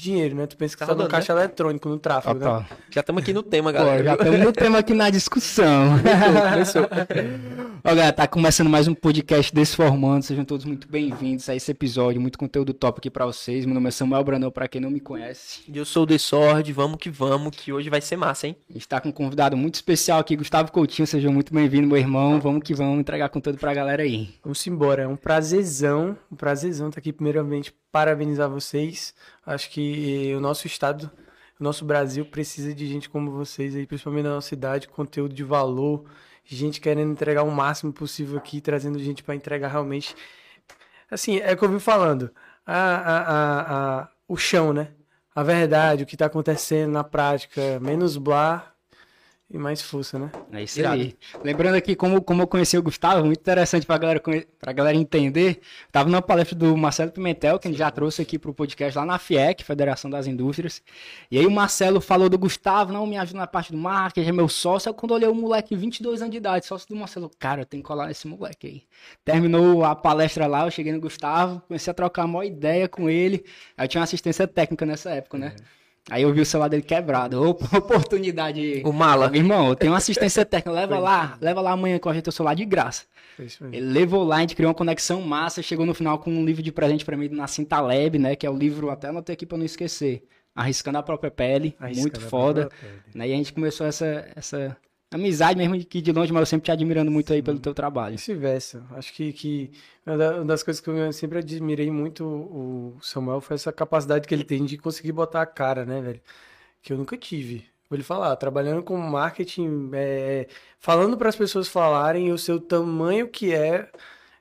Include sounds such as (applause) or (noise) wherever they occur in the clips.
dinheiro, né? Tu pensa que Tá tá, no caixa eletrônico, no tráfego, né? Total. Já estamos aqui no tema, Pô, galera. já estamos no tema aqui na discussão. (laughs) Ó, galera, tá começando mais um podcast Desformando. Sejam todos muito bem-vindos a esse episódio. Muito conteúdo top aqui pra vocês. Meu nome é Samuel Brandão, pra quem não me conhece. Eu sou o The Sword, vamos que vamos, que hoje vai ser massa, hein? A gente tá com um convidado muito especial aqui, Gustavo Coutinho. Seja muito bem-vindo, meu irmão. Vamos que vamos entregar conteúdo pra galera aí. Vamos embora, é um prazerzão, um prazerzão estar aqui primeiramente parabenizar vocês. Acho que o nosso estado, o nosso Brasil precisa de gente como vocês aí, principalmente na nossa cidade, conteúdo de valor, gente querendo entregar o máximo possível aqui, trazendo gente para entregar realmente. Assim, é o que eu vim falando, a, a, a, o chão, né? A verdade, o que tá acontecendo na prática, menos blá e mais força, né? É isso Irado. aí. Lembrando aqui como, como eu conheci o Gustavo, muito interessante pra galera, pra galera entender. Tava numa palestra do Marcelo Pimentel, que a gente já trouxe aqui pro podcast lá na FIEC, Federação das Indústrias. E aí o Marcelo falou do Gustavo, não, me ajuda na parte do marketing, é meu sócio. Aí quando eu olhei o moleque, 22 anos de idade, sócio do Marcelo, cara, eu tenho que colar nesse moleque aí. Terminou a palestra lá, eu cheguei no Gustavo, comecei a trocar uma ideia com ele. Aí eu tinha uma assistência técnica nessa época, né? Aí eu vi o celular dele quebrado. Opa, (laughs) oportunidade. O mala. Meu irmão, eu tenho uma assistência (laughs) técnica, leva lá, leva lá amanhã com a gente o celular de graça. Ele levou lá, a gente criou uma conexão massa, chegou no final com um livro de presente pra mim do Nassim Taleb, né, que é o livro, até anotei aqui pra não esquecer, Arriscando a Própria Pele, Arriscando muito foda. Né, e a gente começou essa, essa amizade mesmo de que de longe, mas eu sempre te admirando muito aí pelo teu trabalho. Vice-versa. Acho que, que uma das coisas que eu sempre admirei muito o Samuel foi essa capacidade que ele tem de conseguir botar a cara, né, velho? Que eu nunca tive. Vou lhe falar, trabalhando com marketing, é, falando para as pessoas falarem o seu tamanho que é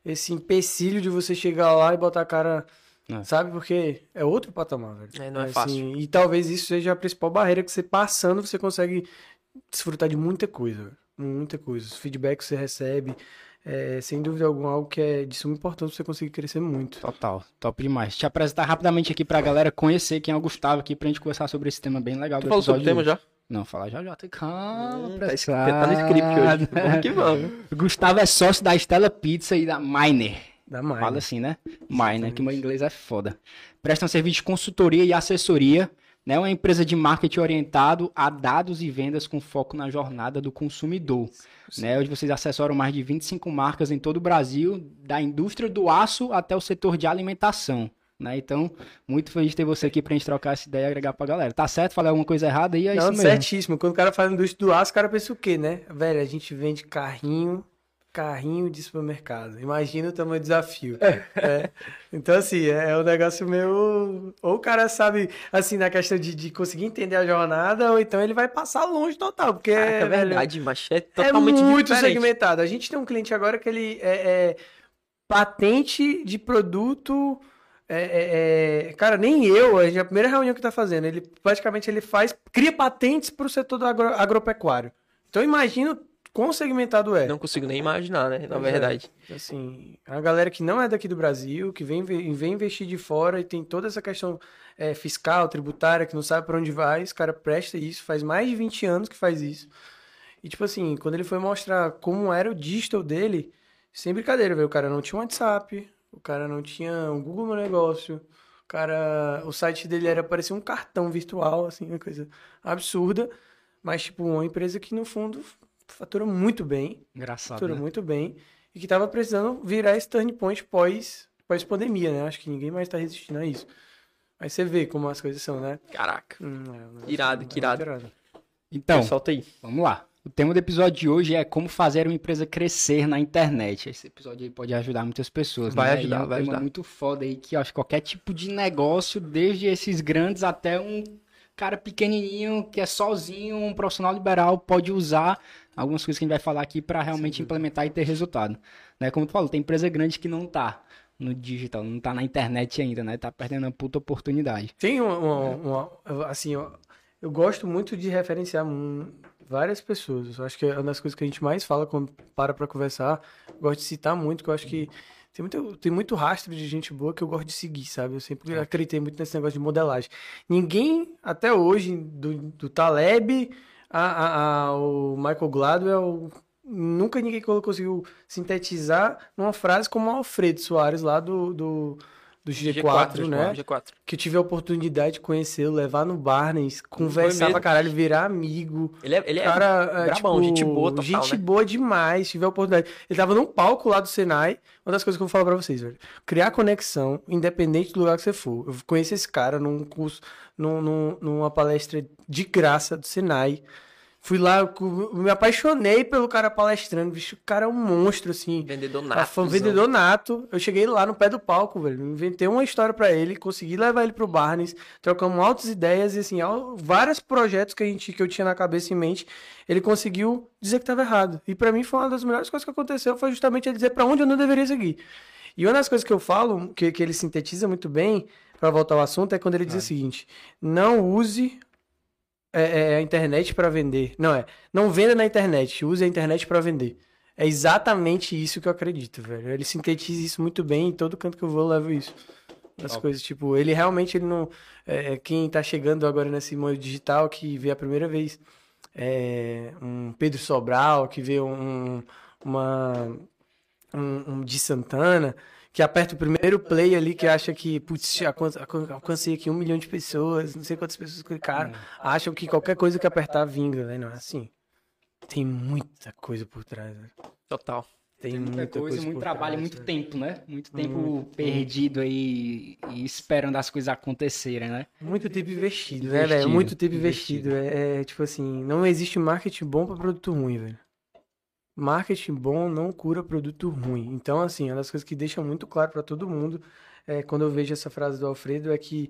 esse empecilho de você chegar lá e botar a cara, É. sabe? Porque é outro patamar, velho. É, não é Assim, fácil. E talvez isso seja a principal barreira que você passando, você consegue desfrutar de muita coisa, muita coisa. Os feedbacks que você recebe, é, sem dúvida alguma, algo que é de suma importância pra você conseguir crescer muito. Total, top demais. Te apresentar rapidamente aqui pra galera conhecer quem é o Gustavo aqui pra gente conversar sobre esse tema bem legal Tu do falou sobre o tema já? Não, falar já já. tem- Calma, Hum, tá, tá no script hoje. Vamos (laughs) que vamos. Gustavo é sócio da Estela Pizza e da Miner. Da mais. Fala assim, né? Miner, que meu inglês é foda. Presta um serviço de consultoria e assessoria, né? Uma empresa de marketing orientado a dados e vendas com foco na jornada do consumidor, né? Onde vocês assessoram mais de 25 marcas em todo o Brasil, da indústria do aço até o setor de alimentação. Né? Então, muito feliz de ter você aqui pra gente trocar essa ideia e agregar pra galera. Tá certo? Falei alguma coisa errada aí? É Não, certíssimo. Quando o cara fala indústria do aço, o cara pensa o quê, né? Velho, a gente vende carrinho, carrinho de supermercado. Imagina o tamanho do desafio. É. Então, assim, é, é um negócio meio. Ou o cara sabe, assim, na questão de, de conseguir entender a jornada, ou então ele vai passar longe total, porque Caraca, é velho, verdade, mas é é totalmente muito diferente. segmentado. A gente tem um cliente agora que ele é, é patente de produto. é, é, é, cara, nem eu, a, primeira reunião que tá fazendo, ele praticamente ele faz, cria patentes para o setor do agro- agropecuário. Então imagina quão segmentado é. Não consigo nem imaginar, né? Na Pois é. verdade. Assim, a galera que não é daqui do Brasil, que vem, vem investir de fora e tem toda essa questão é, fiscal, tributária, que não sabe para onde vai, esse cara presta isso, faz mais de 20 anos que faz isso. E tipo assim, quando ele foi mostrar como era o digital dele, sem brincadeira, velho, o cara não tinha um WhatsApp, o cara não tinha um Google Meu Negócio, o cara, o site dele era parecia um cartão virtual, assim, uma coisa absurda, mas tipo, uma empresa que no fundo fatura muito bem, Engraçado, fatura né? muito bem e que tava precisando virar esse turn point pós, pós pandemia, né? Acho que ninguém mais tá resistindo a isso. Aí você vê como as coisas são, né? Caraca. Hum, é, Irado, que irado. irado. Então, Solta aí. Vamos lá. O tema do episódio de hoje é como fazer uma empresa crescer na internet. Esse episódio aí pode ajudar muitas pessoas. Vai né? ajudar, é um vai tema ajudar. muito foda aí que eu acho que qualquer tipo de negócio, desde esses grandes até um cara pequenininho que é sozinho, um profissional liberal pode usar algumas coisas que a gente vai falar aqui para realmente implementar e ter resultado. Né? Como tu falou, tem empresa grande que não tá no digital, não tá na internet ainda, né? Tá perdendo uma puta oportunidade. Tem uma, uma- uma- assim, eu gosto muito de referenciar várias pessoas. Eu acho que é uma das coisas que a gente mais fala quando para pra conversar. Eu gosto de citar muito, que eu acho que tem muito, tem muito rastro de gente boa que eu gosto de seguir, sabe? Eu sempre acreditei muito nesse negócio de modelagem. Ninguém, até hoje, do, do Taleb a, a- a- o Michael Gladwell, nunca ninguém conseguiu sintetizar numa frase como o Alfredo Soares lá do, do, do G4, né? G4. Que eu tive a oportunidade de conhecê-lo, levar no Barnes, conversar pra caralho, virar amigo. Ele é, ele é Cara, é, brabão, tipo, gente boa total, gente né? boa demais, tive a oportunidade. Ele tava num palco lá do Senai, uma das coisas que eu vou falar pra vocês, velho. Criar conexão, independente do lugar que você for. Eu conheci esse cara num curso, num, num- numa palestra de graça do Senai. Fui lá, me apaixonei pelo cara palestrando, bicho, o cara é um monstro, assim. vendedor nato. foi um vendedor nato. Eu cheguei lá no pé do palco, velho. Inventei uma história pra ele, consegui levar ele pro Barnes, trocamos altas ideias e assim, vários projetos que a gente que eu tinha na cabeça e em mente, ele conseguiu dizer que tava errado. E pra mim foi uma das melhores coisas que aconteceu, foi justamente ele dizer pra onde eu não deveria seguir. E uma das coisas que eu falo, que, que ele sintetiza muito bem, pra voltar ao assunto, é quando ele diz o seguinte: não use é, é, a internet pra vender. Não é, não venda na internet, use a internet pra vender. É exatamente isso que eu acredito, velho. Ele sintetiza isso muito bem, em todo canto que eu vou eu levo isso. As Top. coisas, tipo, ele realmente ele não. É, é, quem tá chegando agora nesse mundo digital, que vê a primeira vez é, um Pedro Sobral, que vê um, uma. Um, um de Santana, que aperta o primeiro play ali, que acha que, putz, alcan- alcan- alcancei aqui um milhão de pessoas, não sei quantas pessoas clicaram, acham que qualquer coisa que apertar vinga, né? Não é assim. Tem muita coisa por trás, velho. Total. Tem, Tem muita coisa, muito por trabalho, trás, muito velho. tempo, né? Muito tempo Muito, perdido aí e esperando as coisas acontecerem, né? Muito tempo investido, né, velho? Muito tempo investido. investido. É, é, tipo assim, não existe marketing bom pra produto ruim, velho. Marketing bom não cura produto ruim. Então, assim, uma das coisas que deixa muito claro pra todo mundo é, quando eu vejo essa frase do Alfredo é que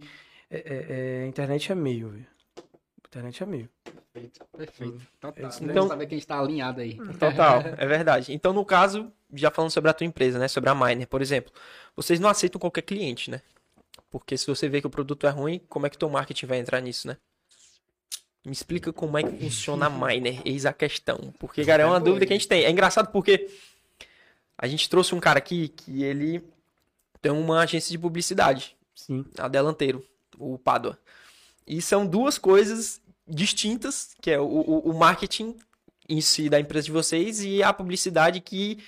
é, é, é, a internet é meio, velho. A internet é meio. Perfeito, perfeito. Total. Então- Então, saber que a gente tá alinhado aí. Total, é verdade. Então, no caso, já falando sobre a tua empresa, né? Sobre a Miner, por exemplo. Vocês não aceitam qualquer cliente, né? Porque se você vê que o produto é ruim, como é que teu marketing vai entrar nisso, né? Me explica como é que funciona a (laughs) Miner, eis a questão. Porque, cara, é uma dúvida que a gente tem. É engraçado porque a gente trouxe um cara aqui que ele tem uma agência de publicidade, Sim. a Delanteiro, o Padua. E são duas coisas distintas, que é o, o, o marketing em si da empresa de vocês e a publicidade que,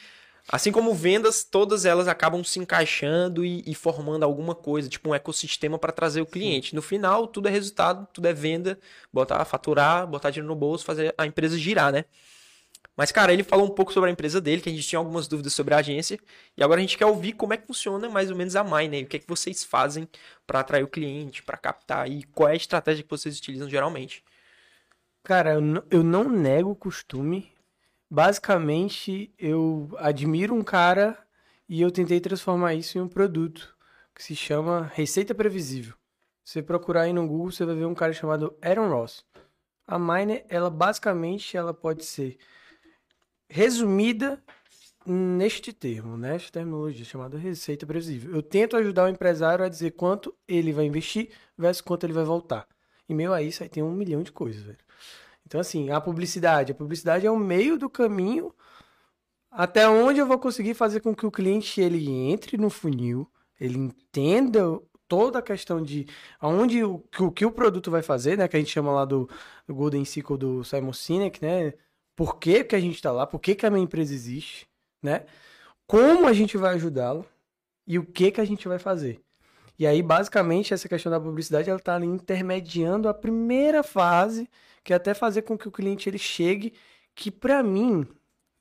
assim como vendas, todas elas acabam se encaixando e, e formando alguma coisa, tipo um ecossistema para trazer o cliente. No final, tudo é resultado, tudo é venda, botar, faturar, botar dinheiro no bolso, fazer a empresa girar, né? Mas, cara, ele falou um pouco sobre a empresa dele, que a gente tinha algumas dúvidas sobre a agência. E agora a gente quer ouvir como é que funciona mais ou menos a Mine, o que é que vocês fazem para atrair o cliente, para captar e qual é a estratégia que vocês utilizam geralmente. Cara, eu não, eu não nego o costume. Basicamente, eu admiro um cara e eu tentei transformar isso em um produto que se chama Receita Previsível. Você procurar aí no Google, você vai ver um cara chamado Aaron Ross. A Miner, ela basicamente ela pode ser resumida neste termo, nesta terminologia chamada receita previsível. Eu tento ajudar o empresário a dizer quanto ele vai investir versus quanto ele vai voltar. E meio a isso aí tem um milhão de coisas, velho. Então, assim, a publicidade. A publicidade é o meio do caminho até onde eu vou conseguir fazer com que o cliente ele entre no funil, ele entenda toda a questão de aonde o, que o que o produto vai fazer, né? Que a gente chama lá do, do Golden Circle do Simon Sinek, né? Por que, que a gente está lá? Por que, que a minha empresa existe, né? Como a gente vai ajudá-lo e o que que a gente vai fazer. E aí, basicamente, essa questão da publicidade, ela está ali intermediando a primeira fase, que é até fazer com que o cliente ele chegue, que para mim,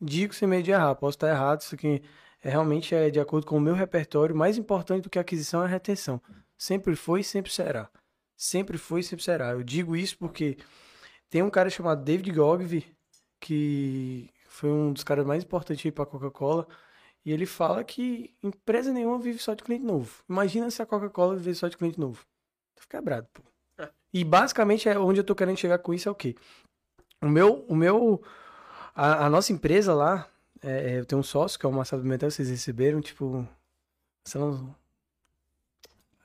digo sem medo de errar, posso estar errado, isso aqui é, realmente é de acordo com o meu repertório, mais importante do que a aquisição é a retenção. Sempre foi e sempre será. Sempre foi e sempre será. Eu digo isso porque tem um cara chamado David Gogvi, que foi um dos caras mais importantes para a Coca-Cola, e ele fala que empresa nenhuma vive só de cliente novo. Imagina se a Coca-Cola viver só de cliente novo. Tô quebrado, pô. (laughs) E basicamente é onde eu tô querendo chegar com isso é o quê? O meu, o meu, a, a nossa empresa lá, é, é, eu tenho um sócio que é o Marcelo Pimentel, vocês receberam, tipo, Marcelo,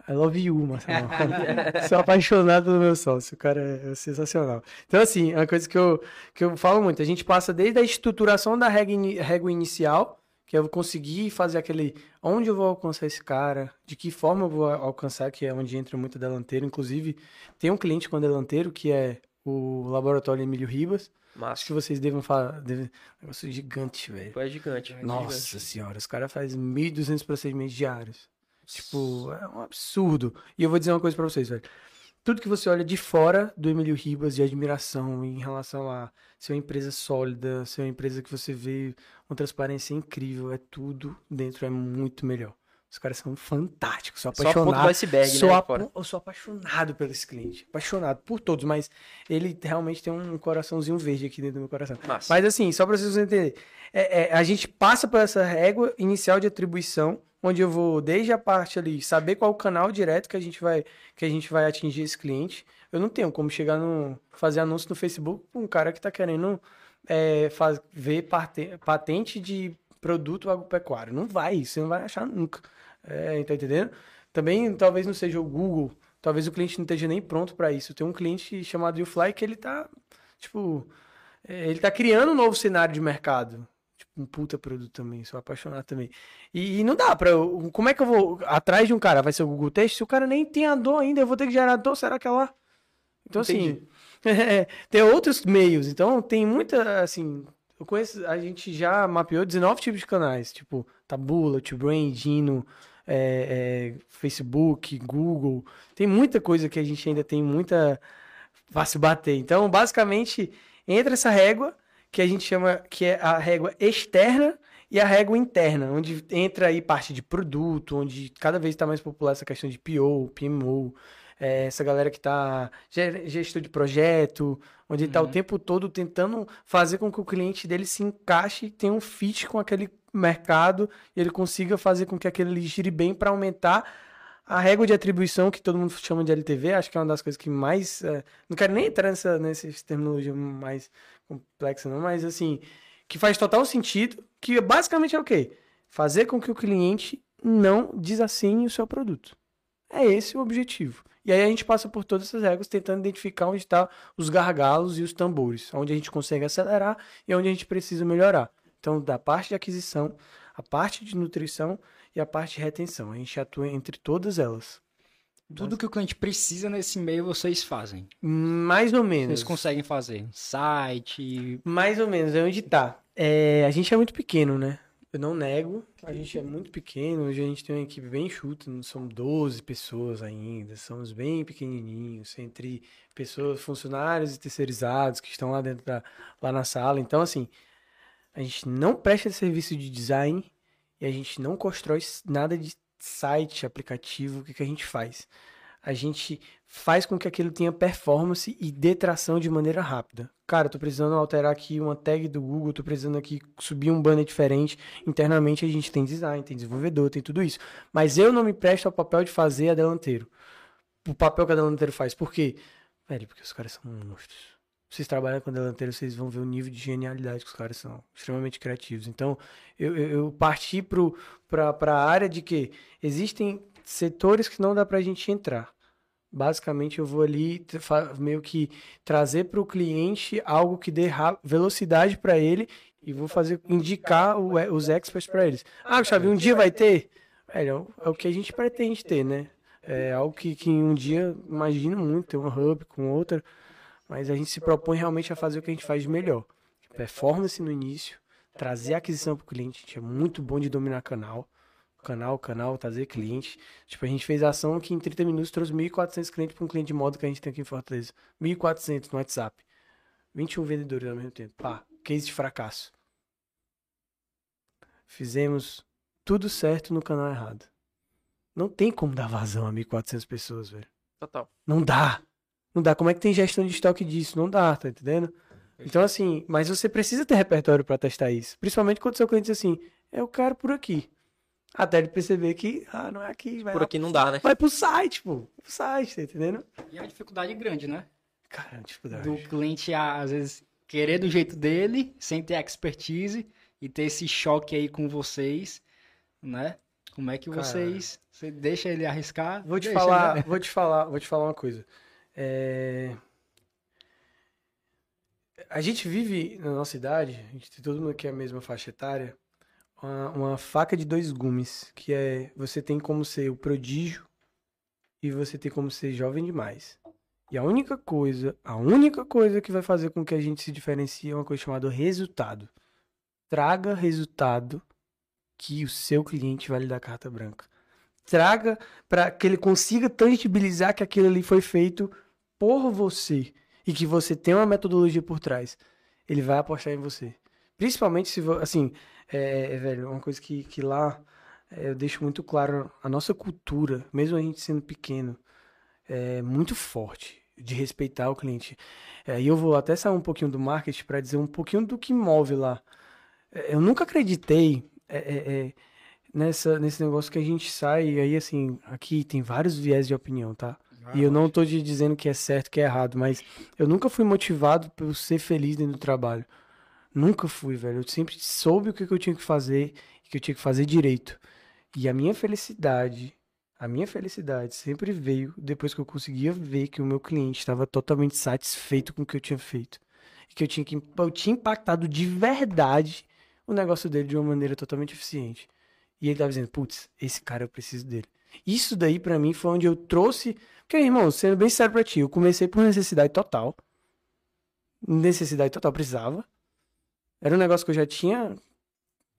I love you, Marcelo. (laughs) Sou apaixonado pelo meu sócio, o cara é, sensacional. Então, assim, é uma coisa que eu, que eu falo muito, a gente passa desde a estruturação da regra, ini- régua inicial, que eu conseguir fazer aquele, onde eu vou alcançar esse cara, de que forma eu vou alcançar, que é onde entra muito delanteiro. Inclusive, tem um cliente com delanteiro, que é o Laboratório Emílio Ribas. Acho Massa. que vocês devem falar, devem, negócio gigante, velho. É gigante. Nossa senhora, os caras fazem 1.200 procedimentos diários. Tipo, é um absurdo. E eu vou dizer uma coisa pra vocês, velho. Tudo que você olha de fora do Emílio Ribas de admiração em relação a ser uma empresa sólida, ser uma empresa que você vê uma transparência incrível, é tudo dentro, é muito melhor. Os caras são fantásticos, sou do apaixonado. iceberg, Sou, né? fora. eu sou apaixonado pelo esse cliente. Apaixonado por todos, mas ele realmente tem um coraçãozinho verde aqui dentro do meu coração. Massa. Mas assim, só pra vocês entenderem, é, é, a gente passa por essa régua inicial de atribuição, onde eu vou desde a parte ali saber qual o canal direto que a gente vai que a gente vai atingir esse cliente. Eu não tenho como chegar no fazer anúncio no Facebook pra um cara que tá querendo é, faz, ver parte- patente de produto agropecuário. Não vai, você não vai achar nunca. É, tá entendendo? Também talvez não seja o Google, talvez o cliente não esteja nem pronto para isso. Tem um cliente chamado YouFly que ele tá, tipo, é, ele tá criando um novo cenário de mercado. Tipo, um puta produto também, sou apaixonado também. E, e não dá pra. eu- Como é que eu vou atrás de um cara? Vai ser o Google Teste? Se o cara nem tem a dor ainda, eu vou ter que gerar dor, será que é lá? Então, assim. É, tem outros meios. Então, tem muita, assim. Eu conheço, a gente já mapeou 19 tipos de canais, tipo Tabula, TuBrain, Dino, é, é, Facebook, Google. Tem muita coisa que a gente ainda tem muita pra se bater. Então, basicamente, entra essa régua que a gente chama que é a régua externa e a régua interna, onde entra aí parte de produto, onde cada vez está mais popular essa questão de PO, PMO, é, essa galera que está gestor de projeto, onde está o Uhum. tempo todo tentando fazer com que o cliente dele se encaixe, tenha um fit com aquele mercado e ele consiga fazer com que aquele gire bem para aumentar a régua de atribuição que todo mundo chama de LTV, acho que é uma das coisas que mais. é, não quero nem entrar nessa, nessa terminologia mais complexa, não, mas assim, que faz total sentido, que basicamente é o quê? Fazer com que o cliente não desassine o seu produto. É esse o objetivo. E aí a gente passa por todas essas regras tentando identificar onde estão os gargalos e os tambores, onde a gente consegue acelerar e onde a gente precisa melhorar. Então, da parte de aquisição, a parte de nutrição e a parte de retenção. A gente atua entre todas elas. Tudo que o cliente precisa nesse meio vocês fazem. Mais ou menos. Vocês conseguem fazer. Site. Mais ou menos, é onde tá. É, a gente é muito pequeno, né? Eu não nego, a gente é muito pequeno, hoje a gente tem uma equipe bem chuta, não são 12 pessoas ainda, somos bem pequenininhos, entre pessoas, funcionários e terceirizados que estão lá dentro da, lá na sala. Então, assim, a gente não presta serviço de design e a gente não constrói nada de site, aplicativo, o que, que a gente faz? A gente faz com que aquilo tenha performance e dê tração de maneira rápida. Cara, tô precisando alterar aqui uma tag do Google, tô precisando aqui subir um banner diferente. Internamente a gente tem design, tem desenvolvedor, tem tudo isso. Mas eu não me presto ao papel de fazer a delanteiro. O papel que a delanteiro faz. Por quê? Velho, porque os caras são monstros. Vocês trabalham com a delanteiro, vocês vão ver o nível de genialidade que os caras são. Extremamente criativos. Então, eu, eu, eu parti para a área de que existem setores que não dá pra gente entrar. Basicamente, eu vou ali meio que trazer para o cliente algo que dê velocidade para ele e vou fazer indicar o e- os experts para eles. Ah, Xavi, um dia vai ter? É o- é o que a gente pretende ter, né? É algo que, que um dia, imagino muito, ter um hub com outra, mas a gente se propõe realmente a fazer o que a gente faz de melhor. Performance no início, trazer aquisição para o cliente, a gente é muito bom de dominar canal canal, canal, trazer cliente. Tipo, a gente fez ação que em 30 minutos trouxe 1.400 clientes para um cliente de moda que a gente tem aqui em Fortaleza. 1.400 no WhatsApp. 21 vendedores ao mesmo tempo. Pá, case de fracasso. Fizemos tudo certo no canal errado. Não tem como dar vazão a 1.400 pessoas, velho. Total. Não dá. Não dá. Como é que tem gestão de estoque disso? Não dá, tá entendendo? Então, assim, mas você precisa ter repertório para testar isso. Principalmente quando seu cliente diz assim, eu quero por aqui. Até ele perceber que, ah, não é aqui, vai Por aqui não dá, né? Vai pro site, pô. Pro site, tá entendendo? E é uma dificuldade grande, né? Cara, dificuldade. Do cliente, às vezes, querer do jeito dele, sem ter expertise, e ter esse choque aí com vocês, né? Como é que Cara. vocês. Você deixa ele arriscar? Vou te falar, né? vou te falar, vou te falar uma coisa. É, A gente vive na nossa idade, a gente tem todo mundo aqui a mesma faixa etária, uma, uma faca de dois gumes, que é você tem como ser o prodígio e você tem como ser jovem demais. E a única coisa, a única coisa que vai fazer com que a gente se diferencie é uma coisa chamada resultado. Traga resultado que o seu cliente vai lhe dar carta branca. traga, para que ele consiga tangibilizar que aquilo ali foi feito por você e que você tem uma metodologia por trás, ele vai apostar em você. Principalmente se, assim, é, é, velho, uma coisa que, que lá é, eu deixo muito claro, a nossa cultura, mesmo a gente sendo pequeno, é muito forte de respeitar o cliente. É, e eu vou até sair um pouquinho do marketing para dizer um pouquinho do que move lá. É, eu nunca acreditei é, nessa, nesse negócio que a gente sai, e aí assim, aqui tem vários viés de opinião, tá? E eu não tô te dizendo que é certo, que é errado, mas eu nunca fui motivado por ser feliz dentro do trabalho. Nunca fui, velho. Eu sempre soube o que eu tinha que fazer e que eu tinha que fazer direito. E a minha felicidade, a minha felicidade sempre veio depois que eu conseguia ver que o meu cliente estava totalmente satisfeito com o que eu tinha feito. E que eu tinha, que, eu tinha impactado de verdade o negócio dele de uma maneira totalmente eficiente. E ele estava dizendo, putz, esse cara eu preciso dele. Isso daí para mim foi onde eu trouxe. Porque, irmão, sendo bem sério pra ti, eu comecei por necessidade total. Necessidade total, precisava. Era um negócio que eu já tinha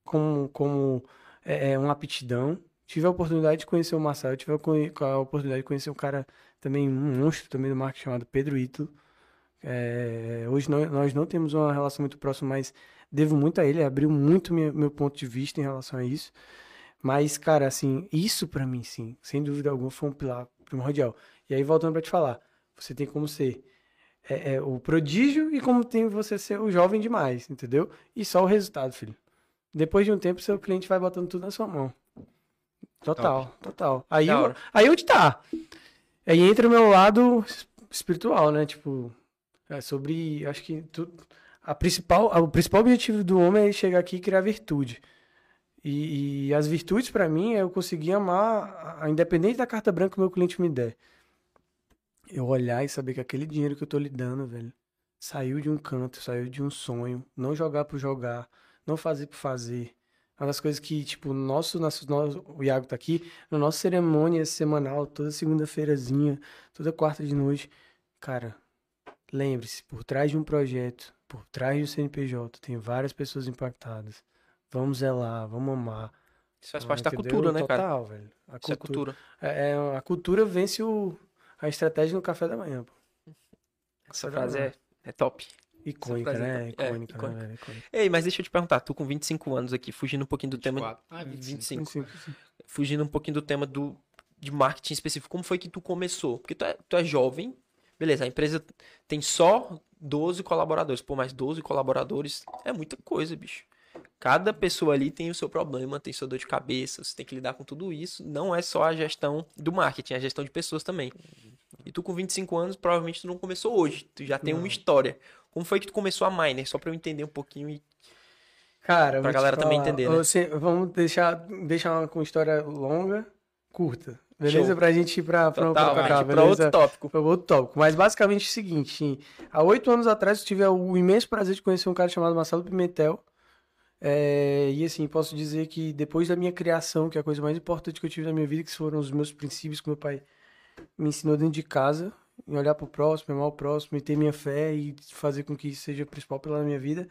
como, como é, é, uma aptidão. Tive a oportunidade de conhecer o Marcelo, tive a, oportunidade de conhecer um cara também, um monstro também do marketing chamado Pedro Ito. É, hoje nós não temos uma relação muito próxima, mas devo muito a ele, abriu muito meu, meu ponto de vista em relação a isso. Mas, cara, assim, isso para mim, sim, sem dúvida alguma, foi um pilar primordial. E aí, voltando para te falar, você tem como ser é, é, o prodígio e como tem você ser o jovem demais, entendeu? E só o resultado, filho. Depois de um tempo, seu cliente vai botando tudo na sua mão. Total, Top. total. Aí, eu, aí onde tá? Aí entra o meu lado espiritual, né? Tipo, é sobre. Acho que tudo. A principal, o principal objetivo do homem é chegar aqui e criar virtude. E, e as virtudes, para mim, é eu conseguir amar, a, independente da carta branca que o meu cliente me der. Eu olhar e saber que aquele dinheiro que eu tô lhe dando, velho, saiu de um canto, saiu de um sonho. Não jogar por jogar não fazer por fazer. Uma das coisas que, tipo, nosso, nosso, nosso, o Iago tá aqui, na nossa cerimônia semanal, toda segunda-feirazinha, toda quarta de noite. Cara, lembre-se, por trás de um projeto, por trás do CNPJ, tem várias pessoas impactadas. Vamos zelar, vamos amar. Isso faz parte da cultura, né, Total, cara? Total, velho. A Isso cultura. é cultura. É, a cultura vence o, a estratégia no café da manhã, pô. (laughs) Essa frase é, é top. Icônica, né? É, icônica, é, icônica. Né, icônica. Ei, mas deixa eu te perguntar, tu com 25 anos aqui, fugindo um pouquinho do 24. tema... Ah, 25. 25. 25. Fugindo um pouquinho do tema do, de marketing específico, como foi que tu começou? Porque tu é, tu é jovem, beleza, a empresa tem só 12 colaboradores. Pô, mais 12 colaboradores é muita coisa, bicho. Cada pessoa ali tem o seu problema, tem sua dor de cabeça, você tem que lidar com tudo isso. Não é só a gestão do marketing, é a gestão de pessoas também. E tu com 25 anos, provavelmente tu não começou hoje, tu já tem não. uma história. Como foi que tu começou a Miner? Só pra eu entender um pouquinho e. Cara, pra galera também entender, né? Você, vamos deixar, deixar uma, com história longa, curta. Beleza? Show. Pra gente ir pra, pra, Total, pra, cá, pra outro tópico. Pra outro tópico. Mas basicamente é o seguinte: há oito anos atrás eu tive o imenso prazer de conhecer um cara chamado Marcelo Pimentel. É, e assim, posso dizer que depois da minha criação, que é a coisa mais importante que eu tive na minha vida, que foram os meus princípios que meu pai me ensinou dentro de casa, em olhar pro próximo, amar o próximo, e ter minha fé e fazer com que isso seja o principal pela minha vida.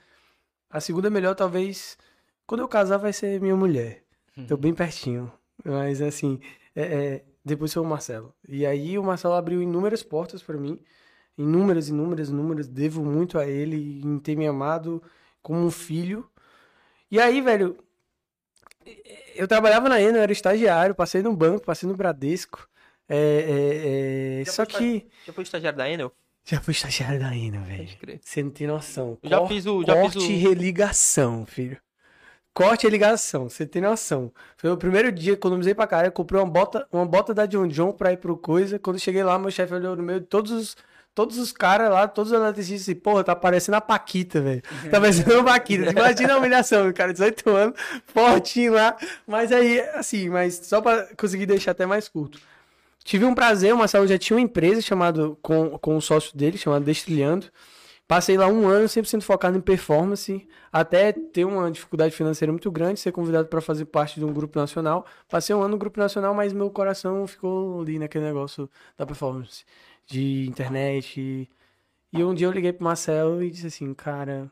A segunda melhor, talvez, quando eu casar, vai ser minha mulher. Uhum. Tô bem pertinho. Mas, assim, é, é, depois foi o Marcelo. E aí o Marcelo abriu inúmeras portas para mim. Inúmeras, inúmeras, inúmeras. Devo muito a ele em ter me amado como um filho. E aí, velho, eu trabalhava na ENA, eu era estagiário, passei no banco, passei no Bradesco. É, é, é... Só que. Já foi estagiário da Enel? Já fui estagiário da Enel, velho. Você não tem noção. já Cor... fiz o. Já corte fiz o... e religação, filho. Corte e ligação, você tem noção. Foi o primeiro dia que economizei pra cara. Comprei uma bota, uma bota da John John pra ir pro coisa. Quando cheguei lá, meu chefe olhou no meio de todos os todos os caras lá, todos os eletricistas, assim, porra, tá parecendo a Paquita, velho. Tá parecendo a Paquita. (laughs) Imagina a humilhação, cara, 18 anos, fortinho lá. Mas aí, assim, mas só pra conseguir deixar até mais curto. Tive um prazer, o Marcelo já tinha uma empresa chamado com, com o sócio dele, chamado Destrilhando. Passei lá um ano sempre sendo focado em performance, até ter uma dificuldade financeira muito grande, ser convidado para fazer parte de um grupo nacional. Passei um ano no grupo nacional, mas meu coração ficou ali naquele negócio da performance, de internet. E um dia eu liguei pro Marcelo e disse assim, cara,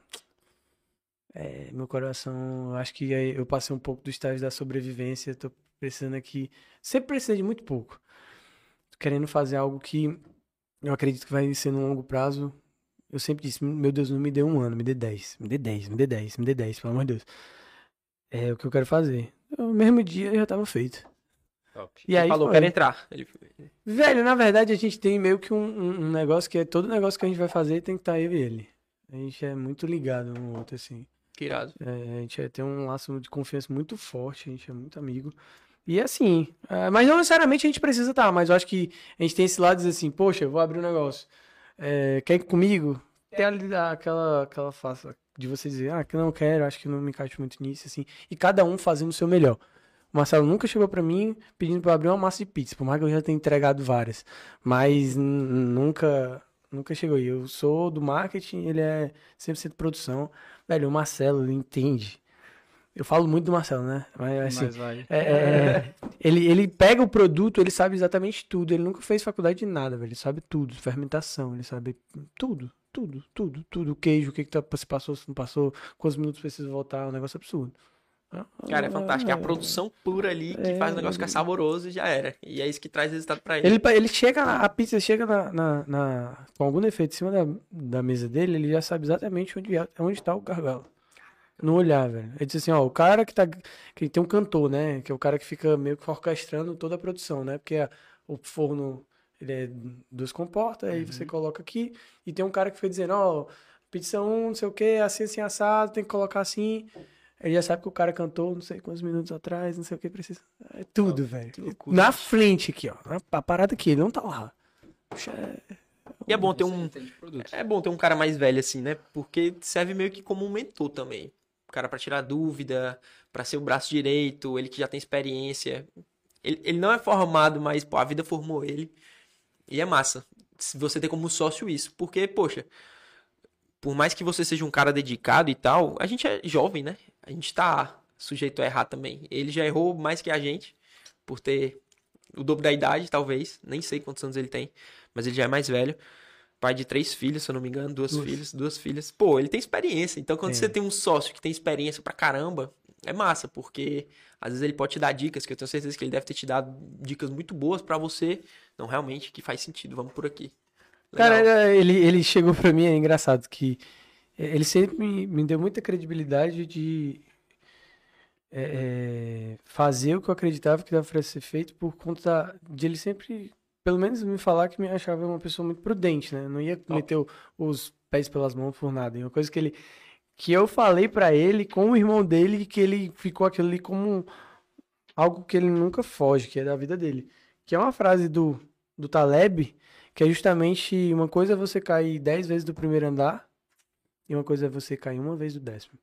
É, meu coração, eu acho que eu passei um pouco do estágio da sobrevivência, tô precisando aqui, sempre precisei de muito pouco. Tô querendo fazer algo que eu acredito que vai ser no longo prazo. Eu sempre disse, meu Deus, não me dê um ano, me dê dez, me dê dez, me dê dez, me dê dez, pelo amor de Deus. É o que eu quero fazer. No mesmo dia já tava feito. E aí falou, foi. quero entrar. Ele... Velho, na verdade a gente tem meio que um, um- negócio que é todo negócio que a gente vai fazer tem que estar eu e ele. A gente é muito ligado um no outro, assim. Que irado. É, a gente é- tem um laço de confiança muito forte, a gente é muito amigo. E assim, é, mas não necessariamente a gente precisa estar, mas eu acho que a gente tem esse lado de dizer assim, poxa, eu vou abrir um negócio. É, quer ir comigo? Tem ali aquela, aquela face de você dizer, ah, que não quero, acho que não me encaixo muito nisso, assim. E cada um fazendo o seu melhor. O Marcelo nunca chegou pra mim pedindo eu abrir uma massa de pizza, por mais que eu já tenha entregado várias. Mas nunca, nunca chegou. E eu sou do marketing, ele é 100% produção. Velho, o Marcelo, entende. Eu falo muito do Marcelo, né? Mas assim, Mas vai. é, é, é, ele, ele pega o produto, ele sabe exatamente tudo. Ele nunca fez faculdade de nada, velho. Ele sabe tudo. Fermentação, ele sabe tudo. Tudo, tudo, tudo. O queijo, o que, que tá, se passou, se não passou, quantos minutos precisa voltar, é um negócio absurdo. Cara, é fantástico. É a produção pura ali que É, faz o negócio ficar saboroso e já era. E é isso que traz resultado pra ele. Ele, ele chega, na- a pizza chega na, na- na- com algum defeito em cima da, da mesa dele, ele já sabe exatamente onde, é- onde tá o gargalo. No olhar, velho. Ele diz assim, ó, o cara que tá. Que tem um cantor, né? Que é o cara que fica meio que orquestrando toda a produção, né? Porque a- o forno ele é duas comportas, aí você coloca aqui, e tem um cara que fica dizendo, ó, pizza 1, não sei o que, assim, assim, assado, tem que colocar assim. Ele já sabe que o cara cantou não sei quantos minutos atrás, não sei o que precisa. É tudo, velho. loucura. Na frente aqui, ó. A parada aqui, ele não tá lá. Puxa, é- E é bom ter um. É bom ter um cara mais velho assim, né? Porque serve meio que como um mentor também. O cara pra tirar dúvida, pra ser o braço direito, ele que já tem experiência. Ele, ele não é formado, mas pô, a vida formou ele. E é massa. Se você ter como sócio isso. Porque, poxa, por mais que você seja um cara dedicado e tal, a gente é jovem, né? A gente tá sujeito a errar também. Ele já errou mais que a gente, por ter o dobro da idade, talvez. Nem sei quantos anos ele tem, mas ele já é mais velho. Pai de três filhos, se eu não me engano, duas, Duas. filhas, duas filhas. Pô, ele tem experiência. Então, quando Tem. você tem um sócio que tem experiência pra caramba, é massa, porque às vezes ele pode te dar dicas, que eu tenho certeza que ele deve ter te dado dicas muito boas pra você. Não, realmente, que faz sentido, vamos por aqui. Cara, Legal. ele, ele chegou pra mim, é engraçado que ele sempre me, me deu muita credibilidade de é, é, fazer o que eu acreditava que dava pra ser feito por conta de ele sempre, pelo menos me falar que me achava uma pessoa muito prudente, né? Não ia meter os pés pelas mãos por nada. E uma coisa que ele que eu falei pra ele com o irmão dele que ele ficou aquilo ali como algo que ele nunca foge, que é da vida dele. Que é uma frase do do Taleb, que é justamente uma coisa é você cair dez vezes do primeiro andar e uma coisa é você cair uma vez do décimo.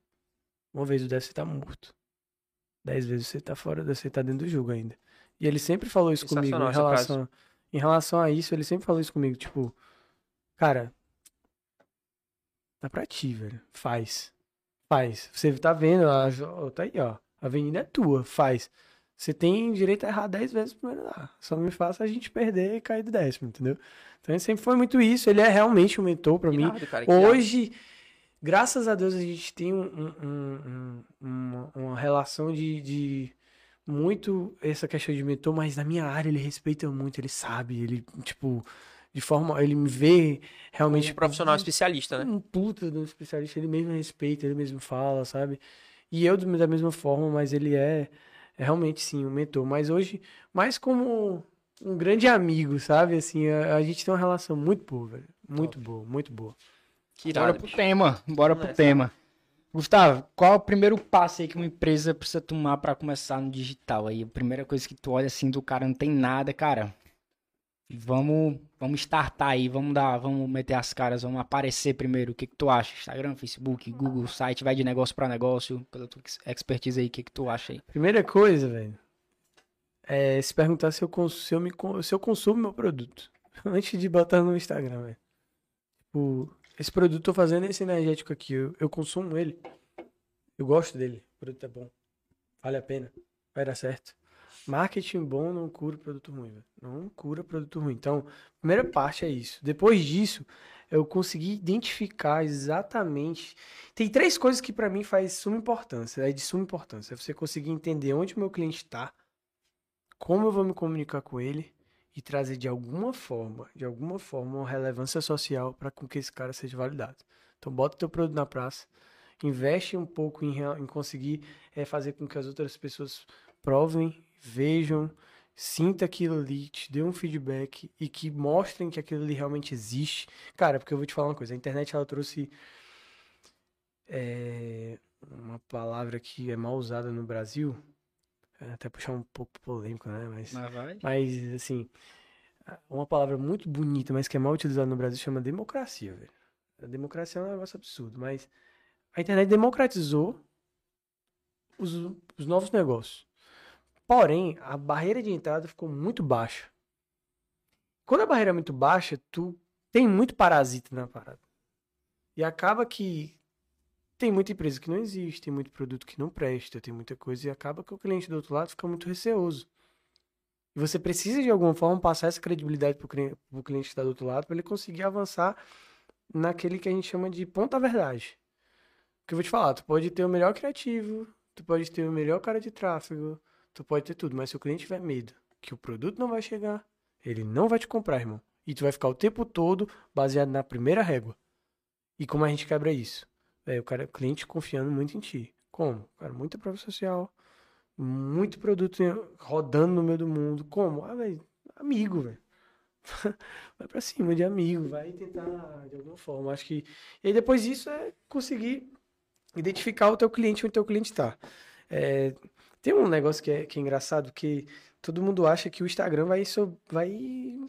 Uma vez do décimo você tá morto. Dez vezes você tá fora, você tá dentro do jogo ainda. E ele sempre falou isso comigo em relação, em relação a isso, ele sempre falou isso comigo, tipo, cara, dá pra ti, velho. Faz. Faz. Você tá vendo, a, ó, tá aí, ó. A avenida é tua, faz. Você tem direito a errar 10 vezes primeiro andar. Só não me faça a gente perder e cair do décimo, entendeu? Então ele sempre foi muito isso. Ele é realmente um mentor pra mim. Irado, cara, que irado. Graças a Deus, a gente tem um- um- um- um- uma, relação de, de muito essa questão de mentor, mas na minha área ele respeita muito, ele sabe, ele, tipo, de forma, ele me vê realmente um profissional especialista, né? um puta de um especialista, ele mesmo respeita, ele mesmo fala, sabe? E eu da mesma forma, mas ele é, é realmente sim um mentor. Mas hoje, mais como um grande amigo, sabe? Assim, a, a gente tem uma relação muito boa, velho. Muito boa, muito boa. Que Bora irado, pro bicho. tema, bora pro Vamos tema. Gustavo, qual é o primeiro passo aí que uma empresa precisa tomar pra começar no digital aí? A primeira coisa que tu olha assim do cara não tem nada, cara. Vamos, vamos startar aí, vamos dar, vamos meter as caras, vamos aparecer primeiro. O que que tu acha? Instagram, Facebook, Google, site, vai de negócio pra negócio, pela tua ex- expertise aí, o que que tu acha aí? Primeira coisa, velho, é se perguntar se eu, cons- se eu, me, se eu consumo meu produto. (laughs) Antes de botar no Instagram, velho. Tipo, esse produto tô fazendo esse energético aqui, eu, eu consumo ele. Eu gosto dele, o produto é bom. Vale a pena, vai dar certo. Marketing bom não cura produto ruim. Não cura produto ruim. Então, primeira parte é isso. Depois disso, eu consegui identificar exatamente. Tem três coisas que para mim faz suma importância, é de suma importância. É você conseguir entender onde o meu cliente está, como eu vou me comunicar com ele e trazer de alguma forma, de alguma forma, uma relevância social para com que esse cara seja validado. Então, bota o teu produto na praça, investe um pouco em, em conseguir é, fazer com que as outras pessoas provem, vejam, sinta aquilo ali, te dê um feedback e que mostrem que aquilo ali realmente existe. Cara, porque eu vou te falar uma coisa, a internet ela trouxe é, uma palavra que é mal usada no Brasil, até puxar um pouco polêmico, né? Mas, Mas, mas assim, uma palavra muito bonita, mas que é mal utilizada no Brasil chama democracia, velho. A democracia é um negócio absurdo, mas a internet democratizou os, os novos negócios. Porém, a barreira de entrada ficou muito baixa. Quando a barreira é muito baixa, tu tem muito parasita na parada. E acaba que tem muita empresa que não existe, tem muito produto que não presta, tem muita coisa, e acaba que o cliente do outro lado fica muito receoso. E você precisa, de alguma forma, passar essa credibilidade para o cliente que está do outro lado, para ele conseguir avançar naquele que a gente chama de ponta verdade. Porque eu vou te falar, tu pode ter o melhor criativo, tu pode ter o melhor cara de tráfego, tu pode ter tudo, mas se o cliente tiver medo que o produto não vai chegar, ele não vai te comprar, irmão. E tu vai ficar o tempo todo baseado na primeira régua. E como a gente quebra isso? É, o cara, o cliente confiando muito em ti. Como? Cara, muita prova social, muito produto rodando no meio do mundo. Como? Ah, velho, amigo, velho. (laughs) vai pra cima de amigo, vai tentar de alguma forma. Acho que. E aí depois disso é conseguir identificar o teu cliente onde o teu cliente está. É, tem um negócio que é, que é engraçado, que todo mundo acha que o Instagram vai, vai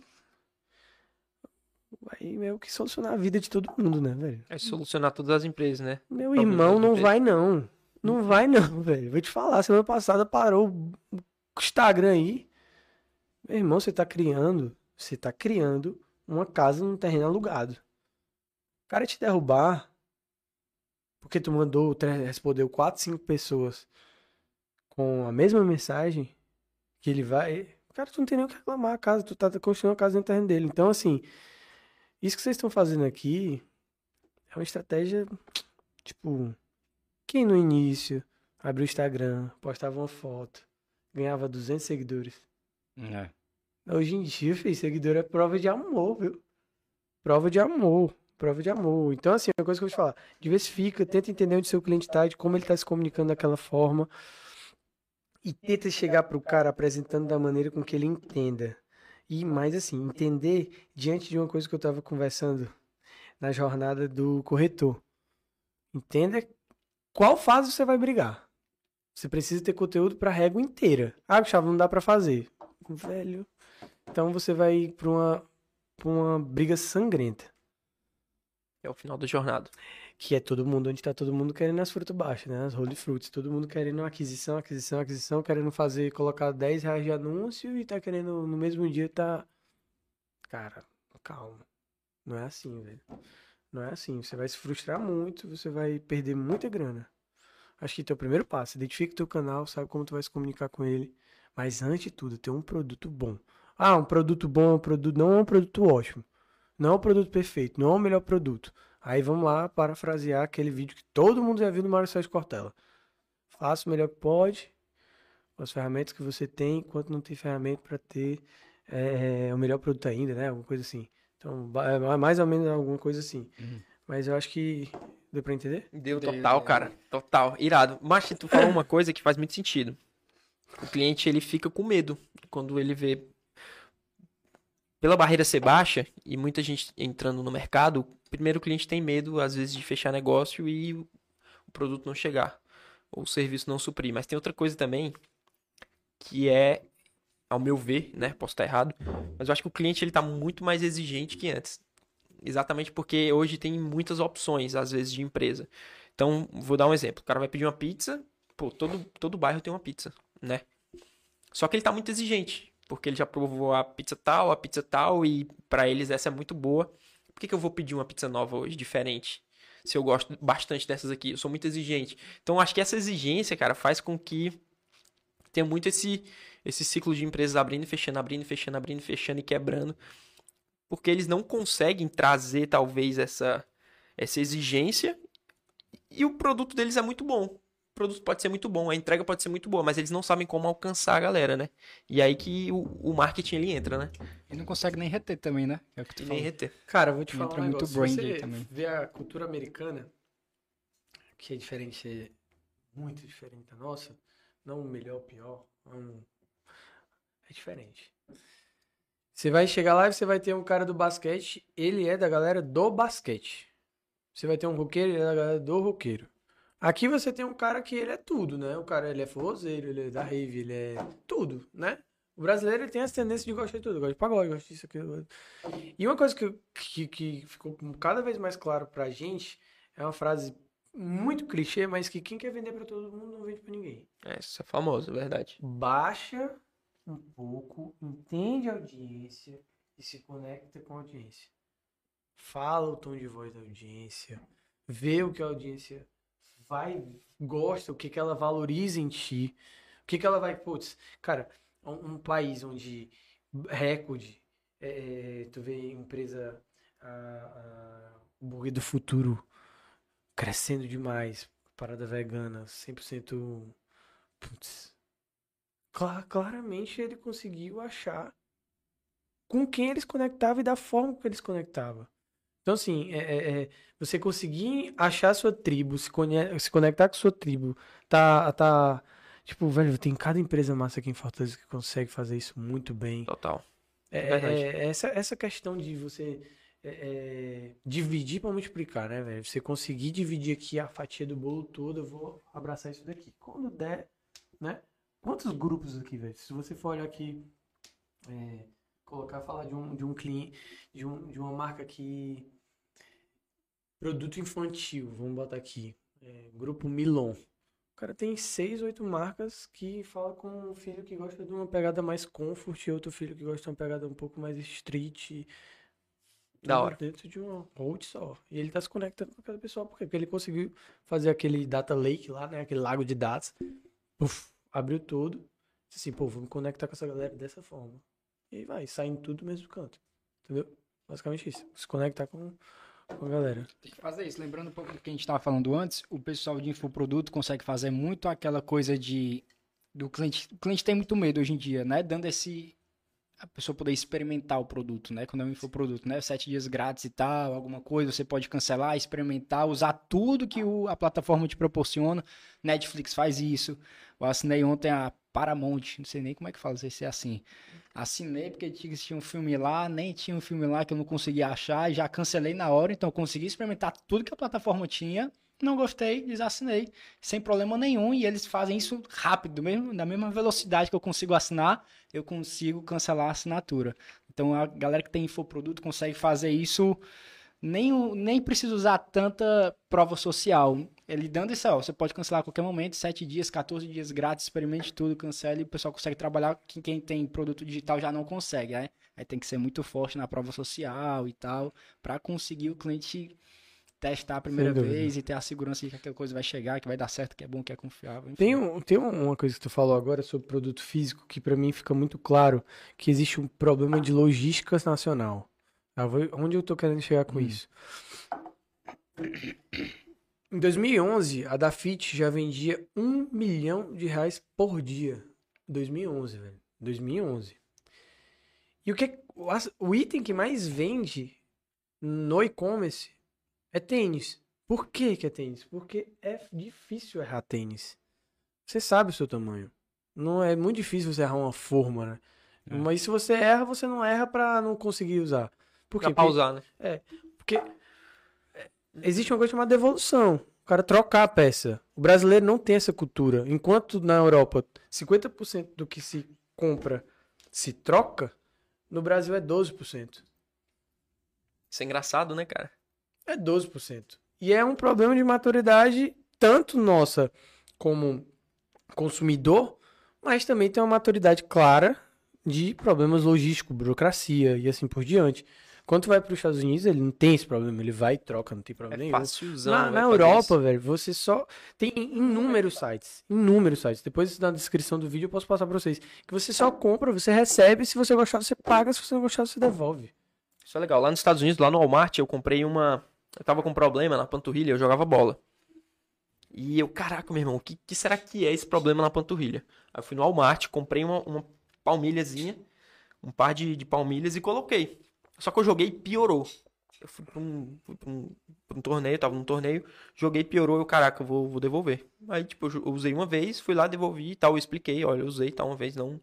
vai meio que solucionar a vida de todo mundo, né, velho? É solucionar todas as empresas, né? Meu irmão, não vai não. Não vai não, (laughs) velho. Vou te falar, semana passada parou o Instagram aí. Meu irmão, você tá criando, você tá criando uma casa num terreno alugado. O cara te derrubar porque tu mandou, respondeu quatro, cinco pessoas com a mesma mensagem que ele vai, cara, tu não tem nem o que reclamar a casa, tu tá construindo a casa no terreno dele. Então, assim, isso que vocês estão fazendo aqui é uma estratégia, tipo, quem no início abriu o Instagram, postava uma foto, ganhava 200 seguidores. É. Hoje em dia, filho, seguidor é prova de amor, viu? Prova de amor, prova de amor. Então, assim, uma coisa que eu vou te falar, diversifica, tenta entender onde seu cliente está, de como ele está se comunicando daquela forma. E tenta chegar pro cara apresentando da maneira com que ele entenda. E mais assim, entender diante de uma coisa que eu estava conversando na jornada do corretor. Entenda qual fase você vai brigar. Você precisa ter conteúdo para a régua inteira. Ah, Gustavo, não dá para fazer. Velho. Então você vai para uma, pra uma briga sangrenta. É o final da jornada que é todo mundo, onde está todo mundo querendo as frutas baixas, né? As holy fruits, todo mundo querendo aquisição, aquisição, aquisição, querendo fazer, colocar 10 reais de anúncio e tá querendo no mesmo dia tá. Cara, calma. Não é assim, velho. Não é assim. Você vai se frustrar muito, você vai perder muita grana. Acho que teu primeiro passo, identifica teu canal, sabe como tu vai se comunicar com ele. Mas antes de tudo, ter um produto bom. Ah, um produto bom é um produto. Não é um produto ótimo. Não é um produto perfeito, não é o melhor produto. Aí vamos lá parafrasear aquele vídeo que todo mundo já viu no Mário Sérgio Cortella. Faça o melhor que pode, com as ferramentas que você tem, enquanto não tem ferramenta para ter é, o melhor produto ainda, né? Alguma coisa assim. Então, é mais ou menos alguma coisa assim. Uhum. Mas eu acho que deu pra entender? Deu total, Deu, cara. Total. Irado. Mas tu falou uma coisa que faz muito sentido. O cliente, ele fica com medo quando ele vê pela barreira ser baixa e muita gente entrando no mercado, o primeiro cliente tem medo, às vezes, de fechar negócio e o produto não chegar, ou o serviço não suprir. Mas tem outra coisa também, que é, ao meu ver, né? Posso estar errado, mas eu acho que o cliente ele está muito mais exigente que antes. Exatamente porque hoje tem muitas opções, às vezes, de empresa. Então, vou dar um exemplo. O cara vai pedir uma pizza, pô, todo, todo bairro tem uma pizza, né? Só que ele está muito exigente porque ele já provou a pizza tal, a pizza tal, e para eles essa é muito boa. Por que, que eu vou pedir uma pizza nova hoje, diferente? Se eu gosto bastante dessas aqui, eu sou muito exigente. Então, acho que essa exigência, cara, faz com que tem muito esse, esse ciclo de empresas abrindo e fechando, abrindo e fechando, abrindo e fechando e quebrando. Porque eles não conseguem trazer, talvez, essa, essa exigência. E o produto deles é muito bom. O produto pode ser muito bom, a entrega pode ser muito boa, mas eles não sabem como alcançar a galera, né? E aí que o, o marketing ele entra, né? E não consegue nem reter também, né? É o que tu e nem reter. Cara, eu vou te Entra falar um muito negócio. brand Se você também. vê a cultura americana, que é diferente, é muito diferente da nossa, não o melhor ou pior, é um- é diferente. Você vai chegar lá e você vai ter um cara do basquete, ele é da galera do basquete. Você vai ter um roqueiro, ele é da galera do roqueiro. Aqui você tem um cara que ele é tudo, né? O cara, ele é forrozeiro, ele é da rave, ele é tudo, né? O brasileiro ele tem essa tendência de gostar de tudo, gosta de pagode, gosta disso, aquilo. E uma coisa que, que, que ficou cada vez mais claro pra gente é uma frase muito clichê, mas que quem quer vender pra todo mundo não vende pra ninguém. É, isso é famoso, é verdade. Baixa um pouco, entende a audiência e se conecta com a audiência. Fala o tom de voz da audiência, vê o que a audiência vai, gosta, o que, que ela valoriza em ti, o que, que ela vai. Putz, cara, um, um país onde recorde, é, tu vê empresa, a, a, Burger do Futuro crescendo demais, parada vegana, 100%. Putz. Cla- claramente ele conseguiu achar com quem eles conectavam e da forma que eles conectavam. Então, assim, é, é- é, você conseguir achar sua tribo, se, conhe- se conectar com sua tribo, tá, tá. Tipo, velho, tem cada empresa massa aqui em Fortaleza que consegue fazer isso muito bem. Total. É, Verdade. é- essa, essa questão de você é, é, dividir para multiplicar, né, velho? Você conseguir dividir aqui a fatia do bolo todo, eu vou abraçar isso daqui. Quando der, né? Quantos grupos aqui, velho? Se você for olhar aqui, é, colocar, falar de um, de um cliente, de, um, de uma marca que. Produto infantil, vamos botar aqui. é, grupo Milon. O cara tem seis, oito marcas que fala com um filho que gosta de uma pegada mais comfort e outro filho que gosta de uma pegada um pouco mais street. Da tudo hora. Dentro de uma hold só. E ele tá se conectando com cada pessoa. Por quê? Porque ele conseguiu fazer aquele data lake lá, né? Aquele lago de dados. Puf, abriu tudo. Disse assim, pô, vamos conectar com essa galera dessa forma. E aí vai, saindo tudo do mesmo canto. Entendeu? Basicamente isso. Se conectar com, a galera. Tem que fazer isso. Lembrando um pouco do que a gente estava falando antes, o pessoal de infoproduto consegue fazer muito aquela coisa de. Do cliente. O cliente tem muito medo hoje em dia, né? Dando esse. A pessoa poder experimentar o produto, né? Quando é um infoproduto, né? Sete dias grátis e tal, alguma coisa, você pode cancelar, experimentar, usar tudo que o- a plataforma te proporciona. Netflix faz isso. Eu assinei ontem a Paramount, não sei nem como é que fala, sei se é assim. Assinei porque tinha, um filme lá, nem tinha um filme lá que eu não conseguia achar, já cancelei na hora, então consegui experimentar tudo que a plataforma tinha, não gostei, desassinei, sem problema nenhum, e eles fazem isso rápido, mesmo, na mesma velocidade que eu consigo assinar, eu consigo cancelar a assinatura. Então a galera que tem infoproduto consegue fazer isso, nem, o- nem precisa usar tanta prova social. Ele dando isso, ó, você pode cancelar a qualquer momento, 7 dias, 14 dias grátis, experimente tudo, cancele, e o pessoal consegue trabalhar, quem, quem tem produto digital já não consegue, né? Aí tem que ser muito forte na prova social e tal, para conseguir o cliente testar a primeira vez e ter a segurança de que aquela coisa vai chegar, que vai dar certo, que é bom, que é confiável. enfim. Tem, um, tem uma coisa que tu falou agora sobre produto físico que pra mim fica muito claro que existe um problema de logística nacional. Onde eu tô querendo chegar com Hum. isso? Em 2011, a Dafit já vendia um milhão de reais por dia. 2011, velho. 2011. E o que o item que mais vende no e-commerce é tênis. Por que que é tênis? Porque é difícil errar tênis. Você sabe o seu tamanho. Não é muito difícil você errar uma forma, né? É. Mas se você erra, você não erra pra não conseguir usar. Por quê? Pra pausar, né? Porque é, existe uma coisa chamada devolução. O cara trocar a peça. O brasileiro não tem essa cultura. Enquanto na Europa 50% do que se compra se troca, no Brasil é 12%. Isso é engraçado, né, cara? É 12%. E é um problema de maturidade, tanto nossa como consumidor, mas também tem uma maturidade clara de problemas logísticos, burocracia e assim por diante. Quando tu vai para os Estados Unidos, ele não tem esse problema. Ele vai e troca, não tem problema É nenhum. facilzão. Na, velho, na fazer Europa, velho, você só. Tem inúmeros sites. Inúmeros sites. Depois na descrição do vídeo eu posso passar pra vocês. Que você só compra, você recebe. Se você gostar, você paga. Se você não gostar, você devolve. Isso é legal. Lá nos Estados Unidos, lá no Walmart, eu comprei uma. Eu tava com um problema na panturrilha, eu jogava bola. E eu, caraca, meu irmão, o que, que será que é esse problema na panturrilha? Aí eu fui no Walmart, comprei uma, uma palmilhazinha, um par de, de palmilhas e coloquei. Só que eu joguei e piorou. Eu fui pra um, fui pra um, pra um torneio, tava num torneio, joguei, piorou, eu, caraca, eu vou, vou devolver. Aí, tipo, eu usei uma vez, fui lá, devolvi e tal, eu expliquei, olha, eu usei tal uma vez, não,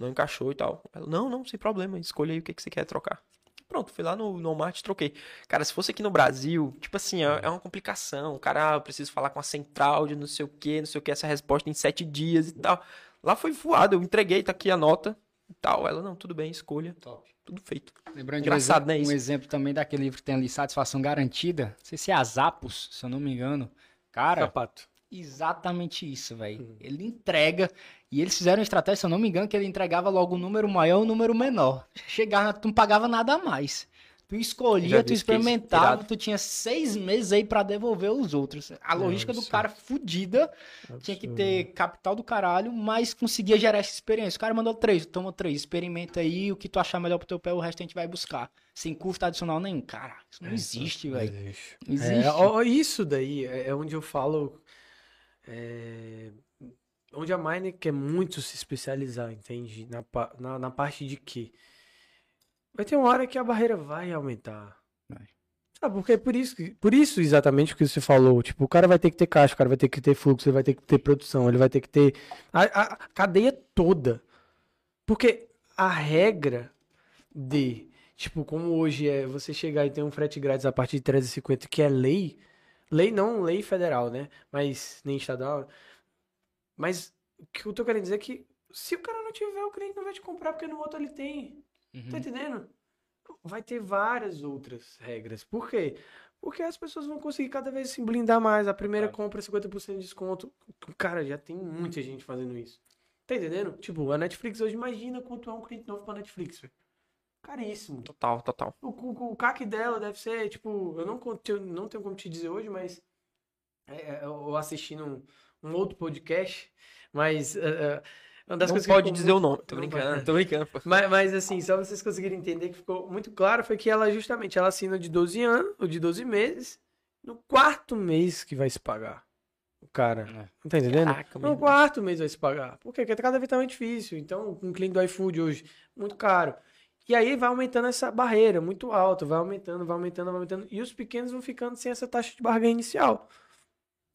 não encaixou e tal. Ela, não, não, sem problema, escolha aí o que, que você quer trocar. Pronto, fui lá no, no Walmart e troquei. Cara, se fosse aqui no Brasil, tipo assim, é, é uma complicação. Cara, ah, eu preciso falar com a central de não sei o que, não sei o que, essa resposta em sete dias e tal. Lá foi voado, eu entreguei, tá aqui a nota e tal. Ela, não, tudo bem, escolha. Top. Tudo feito. Lembrando Engraçado, de um, né, exemplo, isso? um exemplo também daquele livro que tem ali, Satisfação Garantida. Não sei se é a Zappos, se eu não me engano. Cara, Sapato. exatamente isso, velho. Ele entrega. E eles fizeram uma estratégia, se eu não me engano, que ele entregava logo o número maior e o número menor. Chegava, tu não pagava nada a mais. Tu escolhia, tu experimentava, tu tinha seis meses aí pra devolver os outros. A lógica do absurdo. cara fudida tinha que ter capital do caralho, mas conseguia gerar essa experiência. O cara mandou três, toma três, experimenta aí, o que tu achar melhor pro teu pé, o resto a gente vai buscar. Sem custo adicional nenhum. Cara, isso não existe, velho. Não existe. É, ó, isso daí é é onde eu falo. é, onde a Mine quer muito se especializar, entende? Na, na, na parte de que vai ter uma hora que a barreira vai aumentar. Vai. Sabe, porque é por isso, por isso exatamente o que você falou. Tipo, o cara vai ter que ter caixa, o cara vai ter que ter fluxo, ele vai ter que ter produção, ele vai ter que ter a, a- a cadeia toda. Porque a regra de, tipo, como hoje é você chegar e ter um frete grátis a partir de 350, que é lei, lei não lei federal, né? Mas nem estadual. Mas o que eu tô querendo dizer é que se o cara não tiver, o cliente não vai te comprar porque no outro ele tem. Uhum. Tá entendendo? Vai ter várias outras regras. Por quê? Porque as pessoas vão conseguir cada vez se blindar mais. A primeira Claro. compra é 50% de desconto. Cara, já tem muita gente fazendo isso. Tá entendendo? Tipo, a Netflix hoje, imagina quanto é um cliente novo pra Netflix, velho. Caríssimo. Total, total. O, o, o CAC dela deve ser, tipo, eu não, eu não tenho como te dizer hoje, mas é, é, eu assisti num, um outro podcast, mas é, é, uma das não coisas pode dizer o muito- nome. Tô brincando, tô brincando. Mas, mas assim, só vocês conseguirem entender que ficou muito claro, foi que ela justamente, ela assina de 12 anos, ou de 12 meses, no quarto mês que vai se pagar. O cara, É. não tá entendendo? Caraca, No quarto mês vai se pagar. Por quê? Porque cada vez tá mais difícil. Então, um cliente do iFood hoje, muito caro. E aí vai aumentando essa barreira, muito alta, vai aumentando, vai aumentando, vai aumentando. E os pequenos vão ficando sem essa taxa de barganha inicial.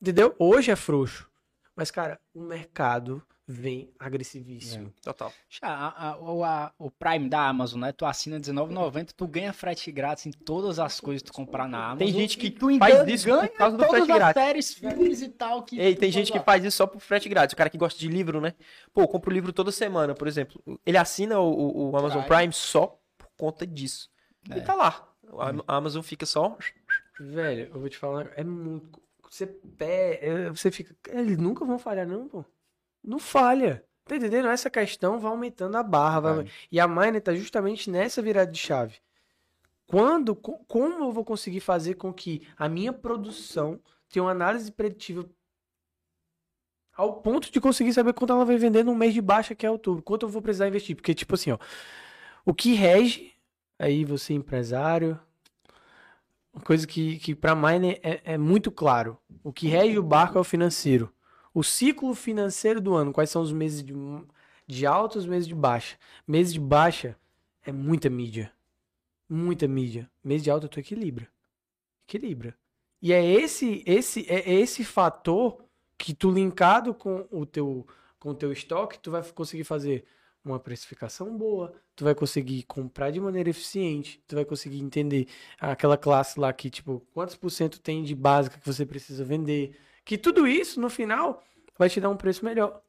Entendeu? Hoje é frouxo. Mas, cara, o mercado vem agressivíssimo. Total. Já, a- a- o, a- o Prime da Amazon, né? Tu assina R$19,90, tu ganha frete grátis em todas as coisas que tu comprar na Amazon. Tem gente que tu faz isso por ganha causa do todas frete as grátis. séries, filmes e tal. Que Ei, tem gente que lá. faz isso só por frete grátis. O cara que gosta de livro, né? Pô, compra o livro toda semana, por exemplo. Ele assina o, o- o Amazon Prime. Prime só por conta disso. É. E tá lá. A a Amazon fica só. Velho, eu vou te falar, é muito. Você pé, é, você fica. Eles nunca vão falhar, não, pô. Não falha. Tá entendendo? Essa questão vai aumentando a barra. vai- Vai. E a Miner tá justamente nessa virada de chave. Quando, co- como eu vou conseguir fazer com que a minha produção tenha uma análise preditiva ao ponto de conseguir saber quanto ela vai vender no mês de baixa, que é outubro, quanto eu vou precisar investir? Porque, tipo assim, ó, o que rege, aí você empresário, uma coisa que, que para Miner é, é muito claro. O que rege o barco é o financeiro. O ciclo financeiro do ano, quais são os meses de, de alta os meses de baixa? Meses de baixa é muita mídia. Muita mídia. Mês de alta tu equilibra. Equilibra. E é esse esse é esse fator que tu linkado com o teu com o teu estoque, tu vai conseguir fazer uma precificação boa, tu vai conseguir comprar de maneira eficiente, tu vai conseguir entender aquela classe lá que, tipo, quantos por cento tem de básica que você precisa vender. Que tudo isso, no final, vai te dar um preço melhor,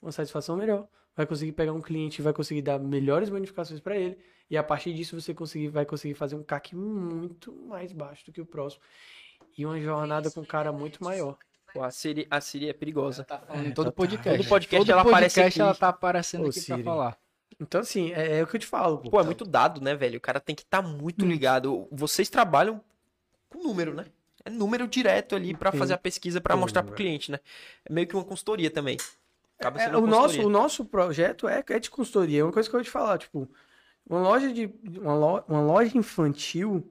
uma satisfação melhor. Vai conseguir pegar um cliente, vai conseguir dar melhores bonificações para ele, e a partir disso você conseguir, vai conseguir fazer um CAC muito mais baixo do que o próximo. E uma jornada com um cara muito maior. Pô, a Siri, a Siri é perigosa. Tá falando em É, todo tá- podcast. todo podcast ela aparece aqui. ela tá aparecendo Ô, aqui pra Siri. falar. Então, assim, é, é o que eu te falo. Pô, Pô, é muito dado, né, velho? O cara tem que estar muito ligado. Vocês trabalham com número, né? É número direto ali pra Sim. fazer a pesquisa pra Sim, mostrar pro velho. cliente, né? É meio que uma consultoria também. Acaba É, sendo o, uma nosso, o nosso projeto é, é de consultoria. É uma coisa que eu vou te falar, tipo, uma loja de uma, lo- uma loja infantil,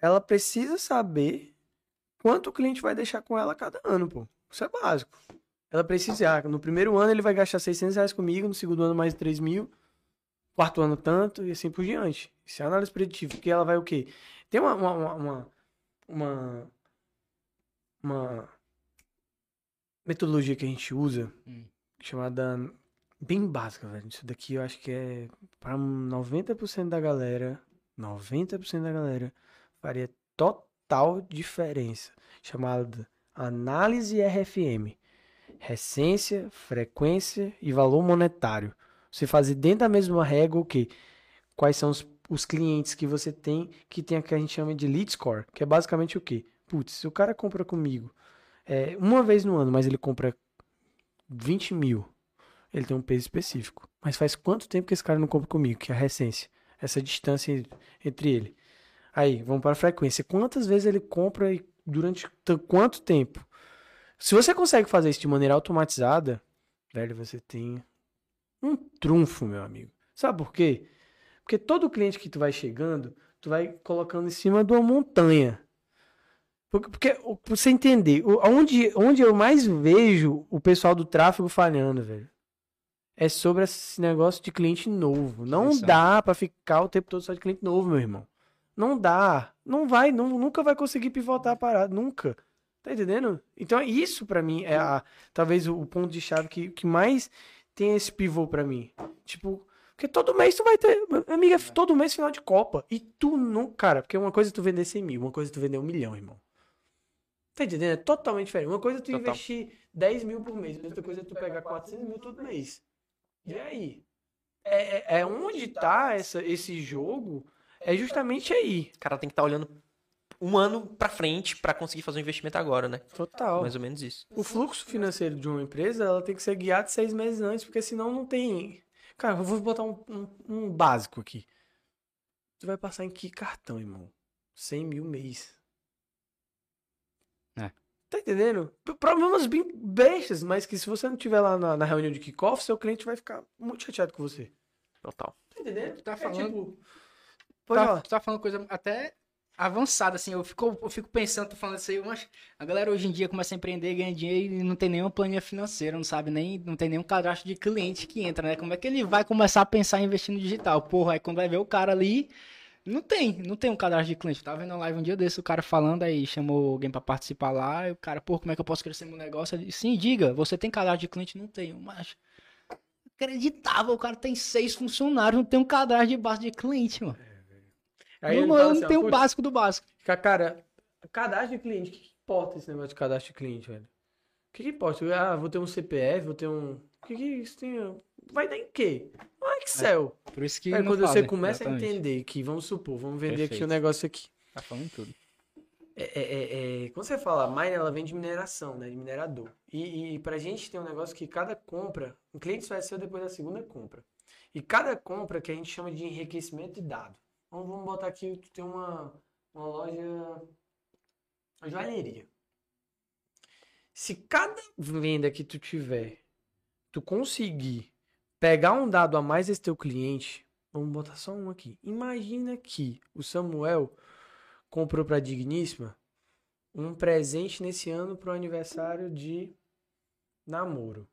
ela precisa saber quanto o cliente vai deixar com ela cada ano, pô. Isso é básico. Ela precisa, ah, no primeiro ano ele vai gastar 600 reais comigo, no segundo ano mais 3 mil, quarto ano tanto e assim por diante. Isso é análise preditiva, porque ela vai o quê? Tem uma, uma, uma, uma, uma, metodologia que a gente usa, Hum. chamada bem básica, velho. Isso daqui eu acho que é para 90% da galera, 90% da galera faria total diferença, chamada análise RFM. Recência, frequência e valor monetário. Você fazer dentro da mesma régua o quê? Quais são os, os clientes que você tem que tem o que a gente chama de lead score, que é basicamente o quê? Putz, se o cara compra comigo é, uma vez no ano, mas ele compra 20 mil, ele tem um peso específico. Mas faz quanto tempo que esse cara não compra comigo? Que é a recência. Essa distância en- entre ele. Aí, vamos para a frequência. Quantas vezes ele compra e durante quanto tempo? Se você consegue fazer isso de maneira automatizada, velho, você tem um trunfo, meu amigo. Sabe por quê? Porque todo cliente que tu vai chegando, tu vai colocando em cima de uma montanha. Porque, pra você entender, onde, onde eu mais vejo o pessoal do tráfego falhando, velho, é sobre esse negócio de cliente novo. Não dá pra ficar o tempo todo só de cliente novo, meu irmão. Não dá. Não vai, não, nunca vai conseguir pivotar a parada, nunca. Tá entendendo? Então, isso pra mim é a, talvez o, ponto de chave que, que mais tem esse pivô pra mim. Tipo, porque todo mês tu vai ter. Amiga, todo mês final de Copa. E tu não. Cara, porque uma coisa é tu vender 100 mil, uma coisa é tu vender um milhão, irmão. Tá entendendo? É totalmente diferente. Uma coisa é tu Total. investir 10 mil por mês, outra coisa é tu pegar 400 mil todo mês. E aí? É, é, é onde tá essa, esse jogo? É justamente aí. O cara tem que estar olhando um ano pra frente pra conseguir fazer um investimento agora, né? Total. Mais ou menos isso. O fluxo financeiro de uma empresa, ela tem que ser guiada seis meses antes, porque senão não tem. Cara, eu vou botar um, um, um básico aqui. Tu vai passar em que cartão, irmão? 100 mil mês. É. Tá entendendo? Problemas bem bestas, mas que se você não tiver lá na, na reunião de kickoff, seu cliente vai ficar muito chateado com você. Total. Tá entendendo? Tá É falando- tipo, Pode tá, falar. tu tá falando coisa até avançada, assim. Eu fico, eu fico pensando, tô falando aí, mas a galera hoje em dia começa a empreender, ganha dinheiro e não tem nenhuma planilha financeira, não sabe nem, não tem nenhum cadastro de cliente que entra, né? Como é que ele vai começar a pensar em investir no digital? Porra, aí quando vai ver o cara ali, não tem, não tem um cadastro de cliente. Tava vendo uma live um dia desse, o cara falando aí, chamou alguém pra participar lá, e o cara, pô, como é que eu posso crescer meu negócio? Sim, diga, você tem cadastro de cliente? Não tenho, mas... Acreditável, o cara tem seis funcionários, não tem um cadastro de base de cliente, mano. Aí não, eu assim, não tenho o "Putz, básico do básico. Cara, cadastro de cliente, o que, que importa esse negócio de cadastro de cliente, velho? O que, que importa? Ah, vou ter um CPF, vou ter um. O que, que isso tem? Vai dar em quê? No Excel. Por isso que Aí quando fazem, você começa exatamente. a entender que, vamos supor, vamos vender aqui Perfeito. o negócio aqui. Tá falando tudo. É, é, é, é, quando você fala mine, ela vem de mineração, né? De minerador. E, e pra gente tem um negócio que cada compra, o cliente só é seu depois da segunda compra. E cada compra que a gente chama de enriquecimento de dado. Então vamos botar aqui, tu tem uma, uma loja, uma joalheria. Se cada venda que tu tiver, tu conseguir pegar um dado a mais desse teu cliente, vamos botar só um aqui. Imagina que o Samuel comprou para Digníssima um presente nesse ano pro aniversário de namoro.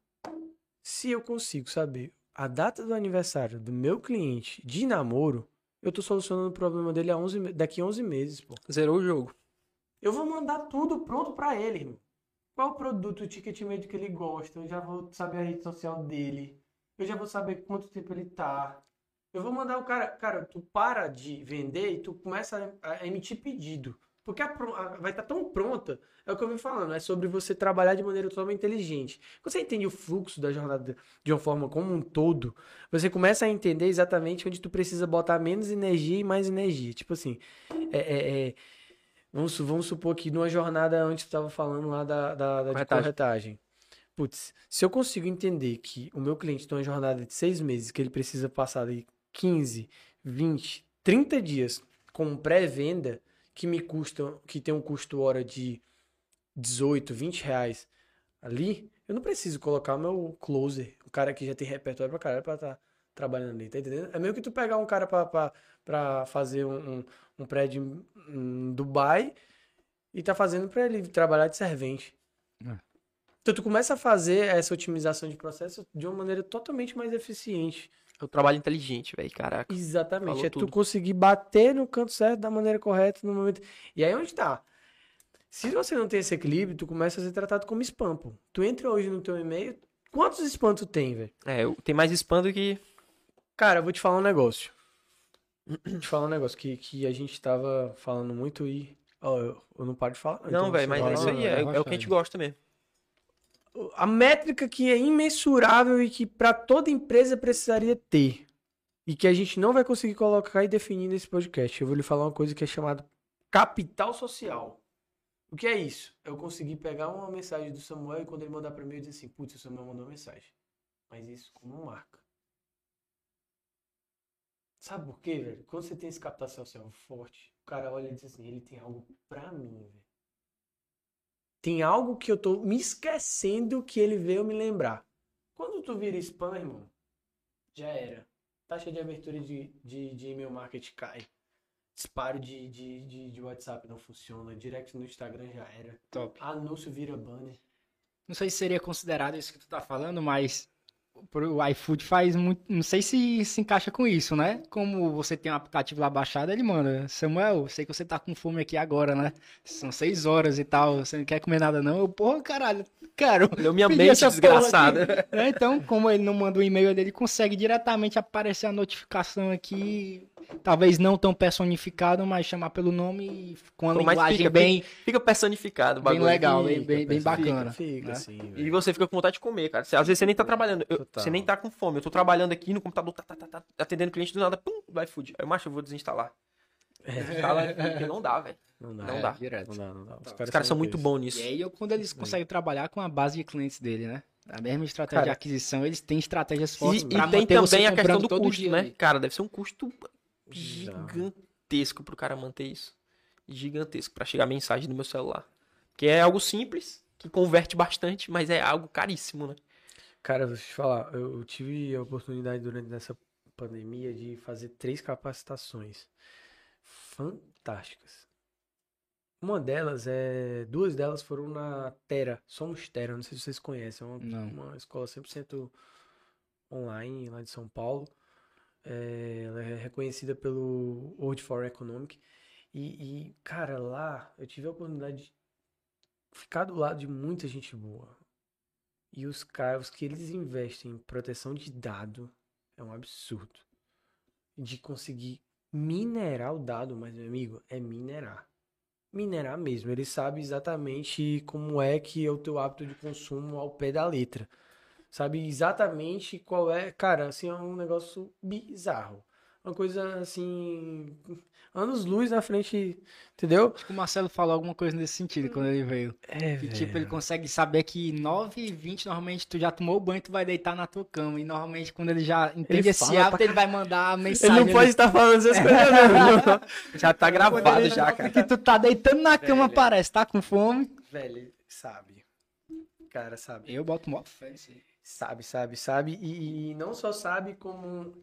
Se eu consigo saber a data do aniversário do meu cliente de namoro, eu tô solucionando o problema dele a 11, me- daqui a 11 meses, pô. Zerou o jogo. Eu vou mandar tudo pronto pra ele, irmão. Qual o produto, o ticket médio que ele gosta, eu já vou saber a rede social dele. Eu já vou saber quanto tempo ele tá. Eu vou mandar o cara, cara, tu para de vender e tu começa a, a emitir pedido. Porque a a- vai estar tão pronta, é o que eu vim falando, é sobre você trabalhar de maneira totalmente inteligente. Quando você entende o fluxo da jornada de uma forma como um todo, você começa a entender exatamente onde tu precisa botar menos energia e mais energia. Tipo assim, é, é- é- vamos, vamos supor que numa jornada onde tu estava falando lá da, da, da de Corretagem. corretagem. putz, se eu consigo entender que o meu cliente tem uma jornada de seis meses, que ele precisa passar ali 15, 20, 30 dias com pré-venda, que me custa, que tem um custo hora de 18, 20 reais ali, eu não preciso colocar meu closer, o cara que já tem repertório pra caralho pra estar tá trabalhando ali, tá entendendo? É meio que tu pegar um cara pra, pra, pra fazer um, um, prédio em Dubai e tá fazendo pra ele trabalhar de servente. É. Então tu começa a fazer essa otimização de processo de uma maneira totalmente mais eficiente. É o trabalho inteligente, velho, caraca. Exatamente. Falou é tudo. tu conseguir bater no canto certo da maneira correta no momento. E aí onde tá? Se você não tem esse equilíbrio, tu começa a ser tratado como spam, pô. Tu entra hoje no teu e-mail, quantos spam tu tem, velho? É, eu- tem mais spam do que. Cara, eu vou te falar um negócio. Vou te falar um negócio que, que a gente tava falando muito e. Ó, eu, eu não paro de falar. então Não, velho, você mas é isso aí, é, é o que a gente gosta mesmo. A métrica que é imensurável e que pra toda empresa precisaria ter. E que a gente não vai conseguir colocar e definir nesse podcast. Eu vou lhe falar uma coisa que é chamada capital social. O que é isso? Eu consegui pegar uma mensagem do Samuel e quando ele mandar pra mim, eu dizer assim, putz, o Samuel mandou uma mensagem. Mas isso como marca. Sabe por quê, velho? Quando você tem esse capital social forte, o cara olha e diz assim, ele tem algo pra mim, velho. Tem algo que eu tô me esquecendo que ele veio me lembrar. Quando tu vira spam, irmão, já era. Taxa de abertura de, de, de e-mail marketing cai. Disparo de, de, de, de WhatsApp não funciona. Direct no Instagram já era. Top. Anúncio vira banner. Não sei se seria considerado isso que tu tá falando, mas o iFood faz muito. Não sei se se encaixa com isso, né? Como você tem um aplicativo lá baixado, ele manda. Samuel, sei que você tá com fome aqui agora, né? São seis horas e tal. Você não quer comer nada, não? Eu, porra, caralho, quero. Leu minha Pedir mente desgraçada. aqui. É, então, como ele não manda o e-mail dele, consegue diretamente aparecer a notificação aqui. Talvez não tão personificado, mas chamar pelo nome e com Pô, mas linguagem fica bem, Fica personificado o bem bagulho. legal, bem, Fica, bem, bem fica, bacana. Fica, né? assim, E você fica com vontade de comer, cara. Às vezes você nem tá trabalhando. eu- Total. você nem tá com fome. Eu tô trabalhando aqui no computador, tá, tá, tá, tá, atendendo cliente do nada, pum, vai food. Aí, macho, eu vou desinstalar. Desinstala, porque não dá, velho. Não dá. Não É, dá. direto. Não dá, não dá. Os Os caras são muito bons nisso. E aí, eu- quando eles conseguem trabalhar com a base de clientes dele, né? A mesma estratégia de Cara, aquisição, eles têm estratégias E, fortes e pra tem manter você também a questão do custo, dia, né? ali. Cara, deve ser um custo gigantesco pro cara manter isso. Gigantesco pra chegar a mensagem no meu celular. Que é algo simples, que converte bastante, mas é algo caríssimo, né? Cara, eu te falar, eu tive a oportunidade durante essa pandemia de fazer três capacitações fantásticas. Uma delas é. Duas delas foram na Terra, Somos Terra, não sei se vocês conhecem, é uma, Não. uma escola 100% online lá de São Paulo. É, ela é reconhecida pelo World for Economic. E, e, cara, lá eu tive a oportunidade de ficar do lado de muita gente boa. E os caras que eles investem em proteção de dado é um absurdo. De conseguir minerar o dado, mas meu amigo, é minerar. Minerar mesmo. Ele sabe exatamente como é que é o teu hábito de consumo ao pé da letra. Sabe exatamente qual é. Cara, assim, é um negócio bizarro. Uma coisa assim. Anos luz na frente. Entendeu? Acho que o Marcelo falou alguma coisa nesse sentido quando ele veio. É, Que tipo, ele consegue saber que 9 e 20 normalmente tu já tomou o banho e tu vai deitar na tua cama. E normalmente quando ele já entende Ele esse hábito, pra ele vai mandar a Ele mensagem. não pode estar falando essas (laughs) coisas, não. Já tá gravado já, cara. que tu tá deitando na cama, Velho. parece, tá com fome. Velho, sabe. Cara, sabe. Eu boto mó fé. Sabe, sabe, sabe. E, e não só sabe, como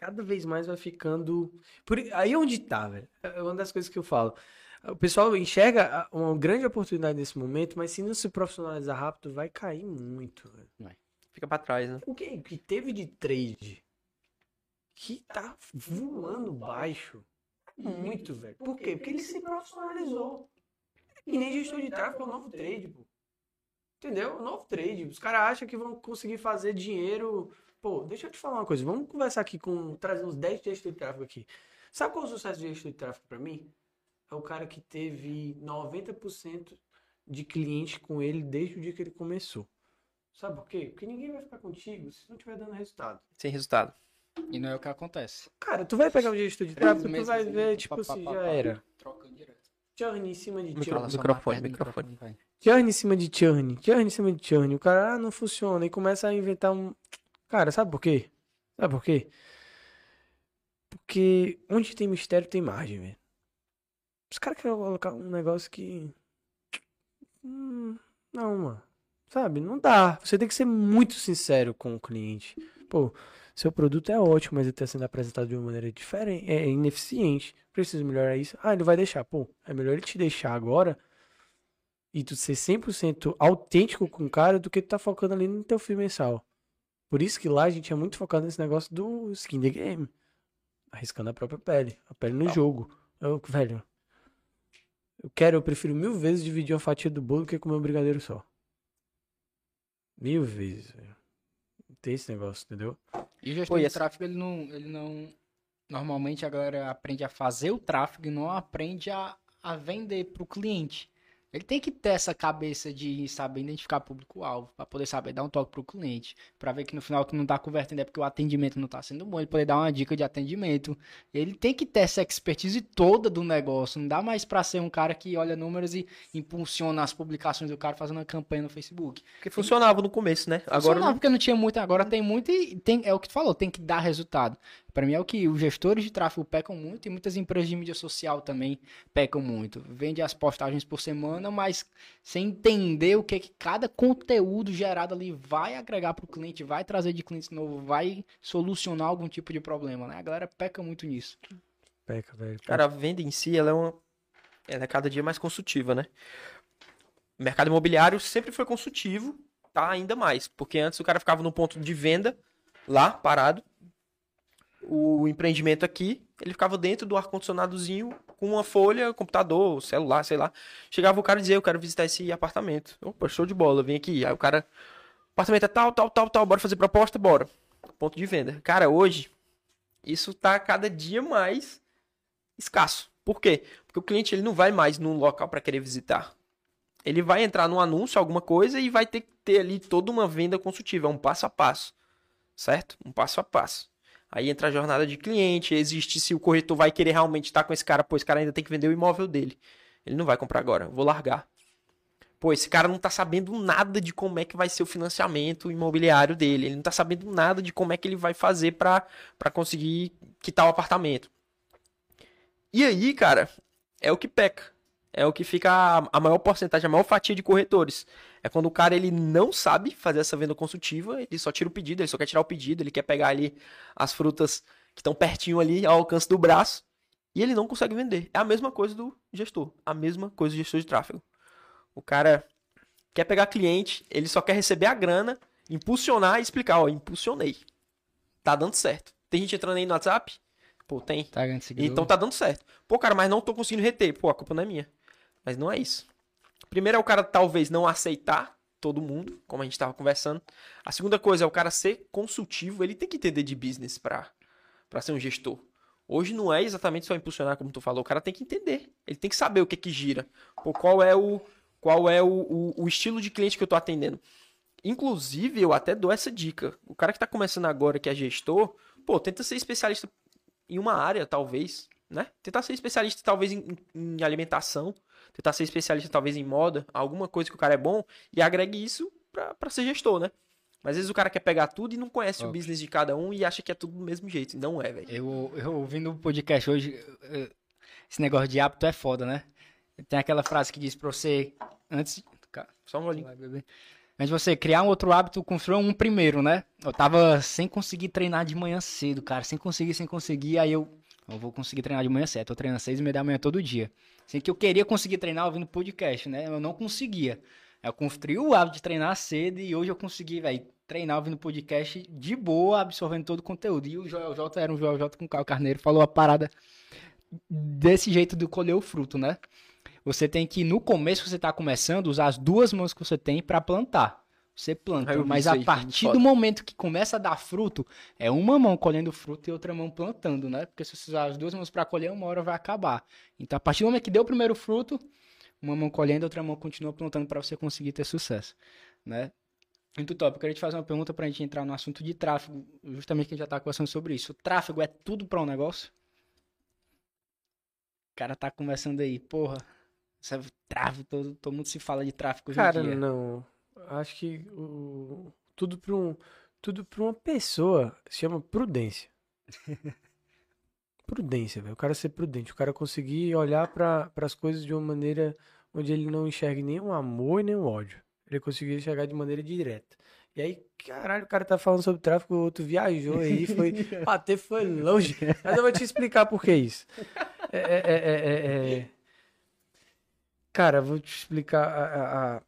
cada vez mais vai ficando. Por... Aí é onde tá, velho. É uma das coisas que eu falo. O pessoal enxerga a- uma grande oportunidade nesse momento, mas se não se profissionalizar rápido, vai cair muito, velho. Fica pra trás, né? O que, que teve de trade que tá voando baixo? Muito, velho. Por quê? Porque ele se profissionalizou. E nem gestor de tráfego é o novo trade, pô. Entendeu? O novo trade. Os caras acham que vão conseguir fazer dinheiro. Pô, deixa eu te falar uma coisa. Vamos conversar aqui com. trazer uns 10 gestores de tráfego aqui. Sabe qual é o sucesso de gestor de tráfego pra mim? É o cara que teve 90% de cliente com ele desde o dia que ele começou. Sabe por quê? Porque ninguém vai ficar contigo se não estiver dando resultado. Sem resultado. E não é o que acontece. Cara, tu vai pegar o gestor de tráfego, tu vai assim, ver, pá, tipo pá, assim, pá, já pá. era. Trocando direto. Journey em cima de journey. microfone, microfone. churn em cima de churn, churn em cima de churn. O cara, ah, não funciona. E começa a inventar um. Cara, sabe por quê? Sabe por quê? Porque onde tem mistério tem margem, velho. Os caras querem colocar um negócio que. Hum, não, mano. Sabe? Não dá. Você tem que ser muito sincero com o cliente. Pô, seu produto é ótimo, mas ele está sendo apresentado de uma maneira diferente, é ineficiente. Preciso melhorar isso. Ah, ele vai deixar. Pô, é melhor ele te deixar agora e tu ser 100% autêntico com o cara do que tu tá focando ali no teu fim mensal. Por isso que lá a gente é muito focado nesse negócio do skin the game. Arriscando a própria pele. A pele no jogo. Eu, velho. Eu quero, eu prefiro mil vezes dividir uma fatia do bolo do que comer um brigadeiro só. Mil vezes, velho. Tem esse negócio, entendeu? E o gestor Pô, de essa... tráfego, ele não, ele não. Normalmente a galera aprende a fazer o tráfego e não aprende a, a vender para o cliente. Ele tem que ter essa cabeça de saber identificar público-alvo, para poder saber dar um toque pro cliente, para ver que no final tu não tá convertendo é porque o atendimento não tá sendo bom, ele poder dar uma dica de atendimento. Ele tem que ter essa expertise toda do negócio, não dá mais para ser um cara que olha números e impulsiona as publicações do cara fazendo uma campanha no Facebook. Porque funcionava no começo, né? Agora funcionava não... porque não tinha muito, agora tem muito e tem, é o que tu falou, tem que dar resultado. Para mim é o que os gestores de tráfego pecam muito e muitas empresas de mídia social também pecam muito. Vende as postagens por semana, mas sem entender o que, que cada conteúdo gerado ali vai agregar para o cliente, vai trazer de cliente novo, vai solucionar algum tipo de problema, né? A galera peca muito nisso. Peca, velho. Cara, a venda em si, ela é uma ela é cada dia mais consultiva, né? O mercado imobiliário sempre foi consultivo, tá ainda mais, porque antes o cara ficava no ponto de venda lá parado o empreendimento aqui, ele ficava dentro do ar-condicionadozinho com uma folha, computador, celular, sei lá. Chegava o cara e dizia, eu quero visitar esse apartamento. Opa, show de bola, vem aqui. Aí o cara, apartamento é tal, tal, tal, tal, bora fazer proposta, bora. Ponto de venda. Cara, hoje, isso tá cada dia mais escasso. Por quê? Porque o cliente ele não vai mais num local para querer visitar. Ele vai entrar num anúncio, alguma coisa, e vai ter que ter ali toda uma venda consultiva, um passo a passo. Certo? Um passo a passo. Aí entra a jornada de cliente, existe se o corretor vai querer realmente estar com esse cara, pô, esse cara ainda tem que vender o imóvel dele. Ele não vai comprar agora, vou largar. Pô, esse cara não tá sabendo nada de como é que vai ser o financiamento imobiliário dele. Ele não tá sabendo nada de como é que ele vai fazer para conseguir quitar o apartamento. E aí, cara, é o que peca. É o que fica a, a maior porcentagem, a maior fatia de corretores. É quando o cara ele não sabe fazer essa venda consultiva, ele só tira o pedido, ele só quer tirar o pedido, ele quer pegar ali as frutas que estão pertinho ali ao alcance do braço e ele não consegue vender. É a mesma coisa do gestor, a mesma coisa do gestor de tráfego. O cara quer pegar cliente, ele só quer receber a grana, impulsionar e explicar, ó, impulsionei. Tá dando certo. Tem gente entrando aí no WhatsApp? Pô, tem. Tá então tá dando certo. Pô, cara, mas não tô conseguindo reter. Pô, a culpa não é minha. Mas não é isso. Primeiro é o cara talvez não aceitar todo mundo, como a gente estava conversando. A segunda coisa é o cara ser consultivo, ele tem que entender de business para ser um gestor. Hoje não é exatamente só impulsionar, como tu falou, o cara tem que entender. Ele tem que saber o que que gira. Pô, qual é o qual é o, o, o estilo de cliente que eu estou atendendo. Inclusive, eu até dou essa dica. O cara que está começando agora, que é gestor, pô, tenta ser especialista em uma área, talvez, né? Tentar ser especialista, talvez, em, em alimentação tentar ser especialista talvez em moda, alguma coisa que o cara é bom e agregue isso para ser gestor, né? Mas às vezes o cara quer pegar tudo e não conhece okay. o business de cada um e acha que é tudo do mesmo jeito. Não é, velho. Eu, eu ouvindo o podcast hoje, esse negócio de hábito é foda, né? Tem aquela frase que diz pra você, antes. Só um olhinho. Mas você criar um outro hábito, construir um primeiro, né? Eu tava sem conseguir treinar de manhã cedo, cara. Sem conseguir, sem conseguir. Aí eu, eu vou conseguir treinar de manhã cedo. Tô treinando seis e meia da manhã todo dia. Assim, que eu queria conseguir treinar ouvindo podcast, né? Eu não conseguia. Eu construí o hábito de treinar cedo e hoje eu consegui, velho, treinar ouvindo podcast de boa, absorvendo todo o conteúdo. E o Joel J era um Joel J com o Caio Carneiro, falou a parada desse jeito de colher o fruto, né? Você tem que, no começo que você está começando, usar as duas mãos que você tem para plantar. Você planta, mas a partir do momento que começa a dar fruto, é uma mão colhendo fruto e outra mão plantando, né? Porque se você usar as duas mãos para colher, uma hora vai acabar. Então, a partir do momento que deu o primeiro fruto, uma mão colhendo, outra mão continua plantando para você conseguir ter sucesso, né? Muito top. Eu queria te fazer uma pergunta para a gente entrar no assunto de tráfego, justamente que a gente já está conversando sobre isso. O tráfego é tudo para um negócio? O cara tá conversando aí, porra, Essa trave, todo, todo mundo se fala de tráfico hoje Cara, não. Acho que o, tudo para um, tudo para uma pessoa se chama prudência. (laughs) prudência, velho. O cara ser prudente, o cara conseguir olhar para as coisas de uma maneira onde ele não enxergue nem o amor e nem o ódio. Ele conseguir enxergar de maneira direta. E aí, caralho, o cara tá falando sobre tráfico, o outro viajou aí, foi (laughs) (laughs) bater, foi longe. Mas eu vou te explicar por que isso. É, é, é, é, é... Cara, vou te explicar a, a- a-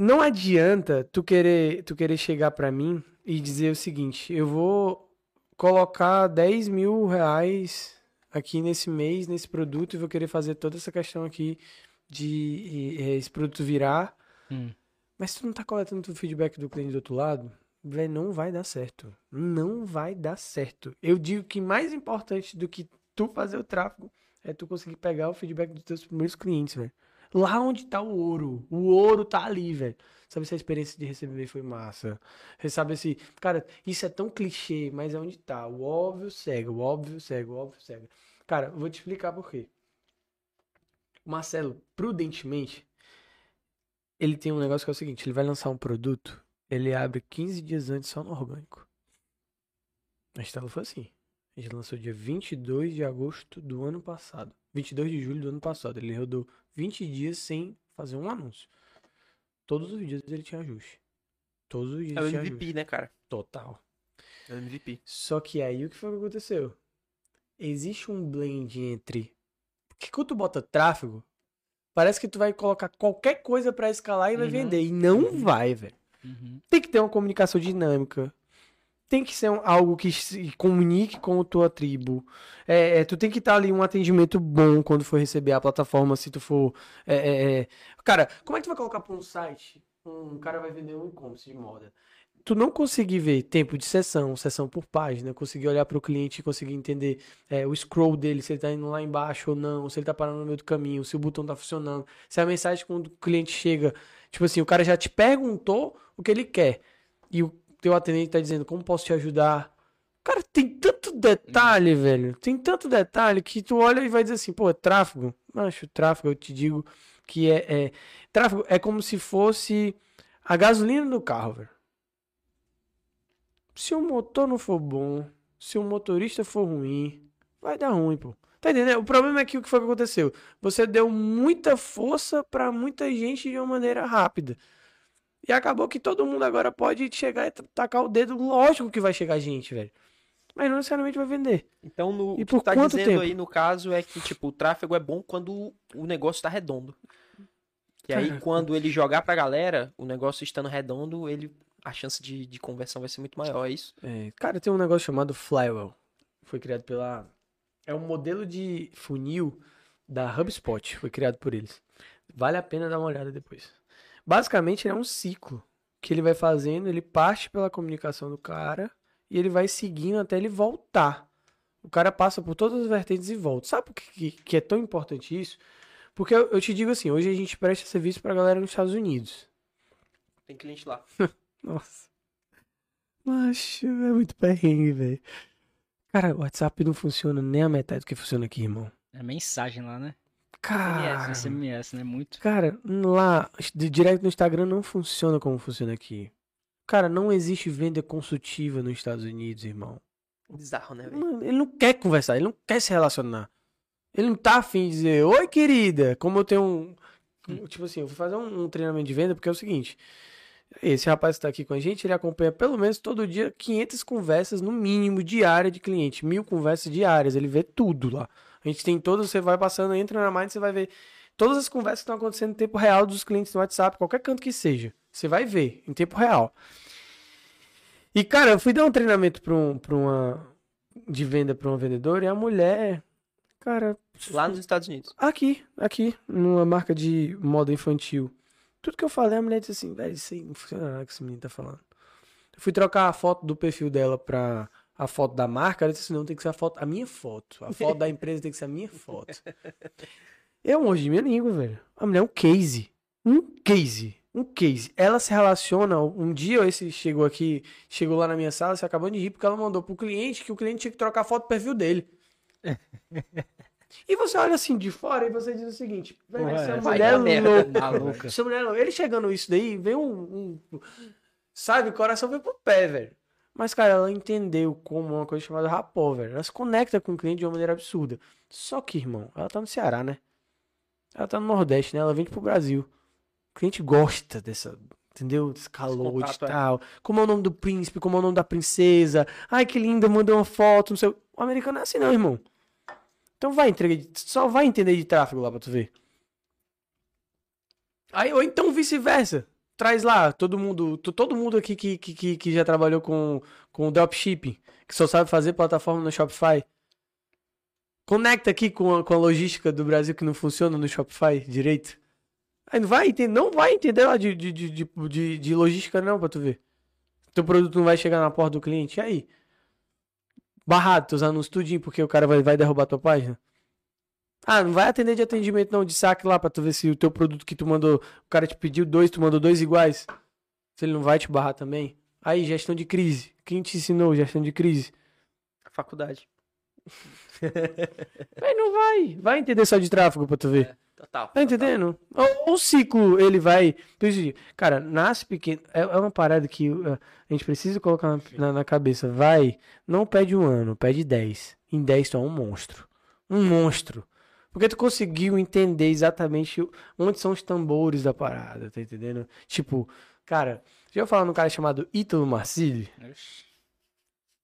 Não adianta tu querer, tu querer chegar pra mim e dizer o seguinte, eu vou colocar 10 mil reais aqui nesse mês, nesse produto, e vou querer fazer toda essa questão aqui de eh, esse produto virar. Hum. Mas se tu não tá coletando o feedback do cliente do outro lado, velho, não vai dar certo. Não vai dar certo. Eu digo que mais importante do que tu fazer o tráfego é tu conseguir pegar o feedback dos teus primeiros clientes, velho. Lá onde tá o ouro. O ouro tá ali, velho. Sabe se a experiência de receber foi massa? Sabe se. Cara, isso é tão clichê, mas é onde tá. O óbvio cega, o óbvio cega, o óbvio cega. Cara, vou te explicar por quê. O Marcelo, prudentemente, ele tem um negócio que é o seguinte: ele vai lançar um produto, ele abre 15 dias antes só no orgânico. A Estela foi assim. A gente lançou dia 22 de agosto do ano passado. 22 de julho do ano passado. Ele rodou 20 dias sem fazer um anúncio. Todos os dias ele tinha ajuste. Todos os dias É o tinha MVP, ajuste. né, cara? Total. É o MVP. Só que aí o que foi que aconteceu? Existe um blend entre. Porque quando tu bota tráfego, parece que tu vai colocar qualquer coisa pra escalar e vai Uhum. vender. E não vai, velho. Uhum. Tem que ter uma comunicação dinâmica. Tem que ser algo que se comunique com a tua tribo. É, é, tu tem que estar ali um atendimento bom quando for receber a plataforma, se tu for. é, é, é. Cara, como é que tu vai colocar pra um site? Um cara vai vender um e-commerce de moda. Tu não conseguir ver tempo de sessão, sessão por página, conseguir olhar para o cliente conseguir entender é, o scroll dele, se ele tá indo lá embaixo ou não, se ele tá parando no meio do caminho, se o botão tá funcionando, se a mensagem quando o cliente chega, tipo assim, o cara já te perguntou o que ele quer e o teu atendente tá dizendo como posso te ajudar. Cara, tem tanto detalhe, velho. Tem tanto detalhe que tu olha e vai dizer assim, pô, é tráfego. Macho, tráfego, eu te digo que é, é. Tráfego é como se fosse a gasolina do carro, velho. Se o motor não for bom, se o motorista for ruim, vai dar ruim, pô. Tá entendendo? O problema é que o que foi que aconteceu? Você deu muita força pra muita gente de uma maneira rápida. E acabou que todo mundo agora pode chegar e tacar o dedo. Lógico que vai chegar gente, velho. Mas não necessariamente vai vender. Então, no, E o que por tu tá quanto dizendo tempo? aí, no caso, é que, tipo, o tráfego é bom quando o negócio tá redondo. E aí, quando ele jogar pra galera, o negócio estando redondo, ele a chance de, de conversão vai ser muito maior, é isso? É, cara, tem um negócio chamado Flywell. Foi criado pela. É um modelo de funil da HubSpot. Foi criado por eles. Vale a pena dar uma olhada depois. Basicamente, ele é um ciclo que ele vai fazendo. Ele parte pela comunicação do cara e ele vai seguindo até ele voltar. O cara passa por todas as vertentes e volta. Sabe por que, que é tão importante isso? Porque eu, eu te digo assim: hoje a gente presta serviço pra galera nos Estados Unidos. Tem cliente lá. (laughs) Nossa. Macho, é muito perrengue, velho. Cara, o WhatsApp não funciona nem a metade do que funciona aqui, irmão. É mensagem lá, né? Cara, SMS, né? Muito. cara, lá, de- direto no Instagram não funciona como funciona aqui. Cara, não existe venda consultiva nos Estados Unidos, irmão. Bizarro, né, velho? Mano, ele não quer conversar, ele não quer se relacionar. Ele não tá afim de dizer, oi, querida. Como eu tenho um. Tipo assim, eu fui fazer um, um treinamento de venda porque é o seguinte. Esse rapaz que tá aqui com a gente, ele acompanha pelo menos todo dia 500 conversas, no mínimo, diária de cliente. Mil conversas diárias. Ele vê tudo lá. A gente tem todas, você vai passando, entra na Mind, você vai ver todas as conversas que estão acontecendo em tempo real dos clientes no WhatsApp, qualquer canto que seja. Você vai ver em tempo real. E, cara, eu fui dar um treinamento pra, um, pra uma. de venda pra uma vendedora e a mulher. Cara. Lá nos Estados Unidos. Aqui, aqui, numa marca de moda infantil. Tudo que eu falei, a mulher disse assim, velho, isso aí não funciona nada que esse menino tá falando. Eu fui trocar a foto do perfil dela pra a foto da marca, ela disse assim, não, tem que ser a foto, a minha foto. A foto da empresa tem que ser a minha foto. (laughs) Eu morro de minha língua, velho. A mulher é um case. Um case. Um case. Ela se relaciona. Um dia esse chegou aqui, chegou lá na minha sala, se acabou de rir, porque ela mandou pro cliente que o cliente tinha que trocar a foto do perfil dele. (laughs) E você olha assim de fora e você diz o seguinte: velho, Porra, essa é, vai mulher merda. louca. Maluca. Essa mulher louca. Ele chegando isso daí, vem um. um- sabe, o coração veio pro pé, velho. Mas, cara, ela entendeu como uma coisa chamada rapó, velho. Ela se conecta com o cliente de uma maneira absurda. Só que, irmão, ela tá no Ceará, né? Ela tá no Nordeste, né? Ela vende pro Brasil. O cliente gosta dessa, entendeu? Desse calor contato, de é. tal. Como é o nome do príncipe, como é o nome da princesa. Ai, que linda, mandou uma foto, não sei. o- americano é assim, não, irmão. Então vai entregar, só vai entender de tráfego lá pra tu ver. Aí, ou então vice-versa. Traz lá todo mundo, to- todo mundo aqui que, que, que, já trabalhou com, com dropshipping, que só sabe fazer plataforma no Shopify. Conecta aqui com a, com a logística do Brasil que não funciona no Shopify direito. Aí não vai entender, não vai entender lá de, de, de, de- de logística não, pra tu ver. Teu produto não vai chegar na porta do cliente. E aí? Barrado, teus anúncios tudinho, porque o cara vai, vai derrubar tua página. Ah, não vai atender de atendimento não, de saque lá pra tu ver se o teu produto que tu mandou, o cara te pediu dois, tu mandou dois iguais. Se ele não vai te barrar também. Aí, gestão de crise. Quem te ensinou gestão de crise? Faculdade. (laughs) Aí não vai. Vai entender só de tráfego pra tu ver. Total. Tá entendendo? O, o ciclo, ele vai. Então, Cara, nasce pequeno. É, é uma parada que uh, a gente precisa colocar na, na- na cabeça. Vai, não pede um ano, pede dez. Em dez tu é um monstro. Um monstro. Porque tu conseguiu entender exatamente onde são os tambores da parada, tá entendendo? Tipo, cara, já ouviu falar num cara chamado Ítalo Marcilli?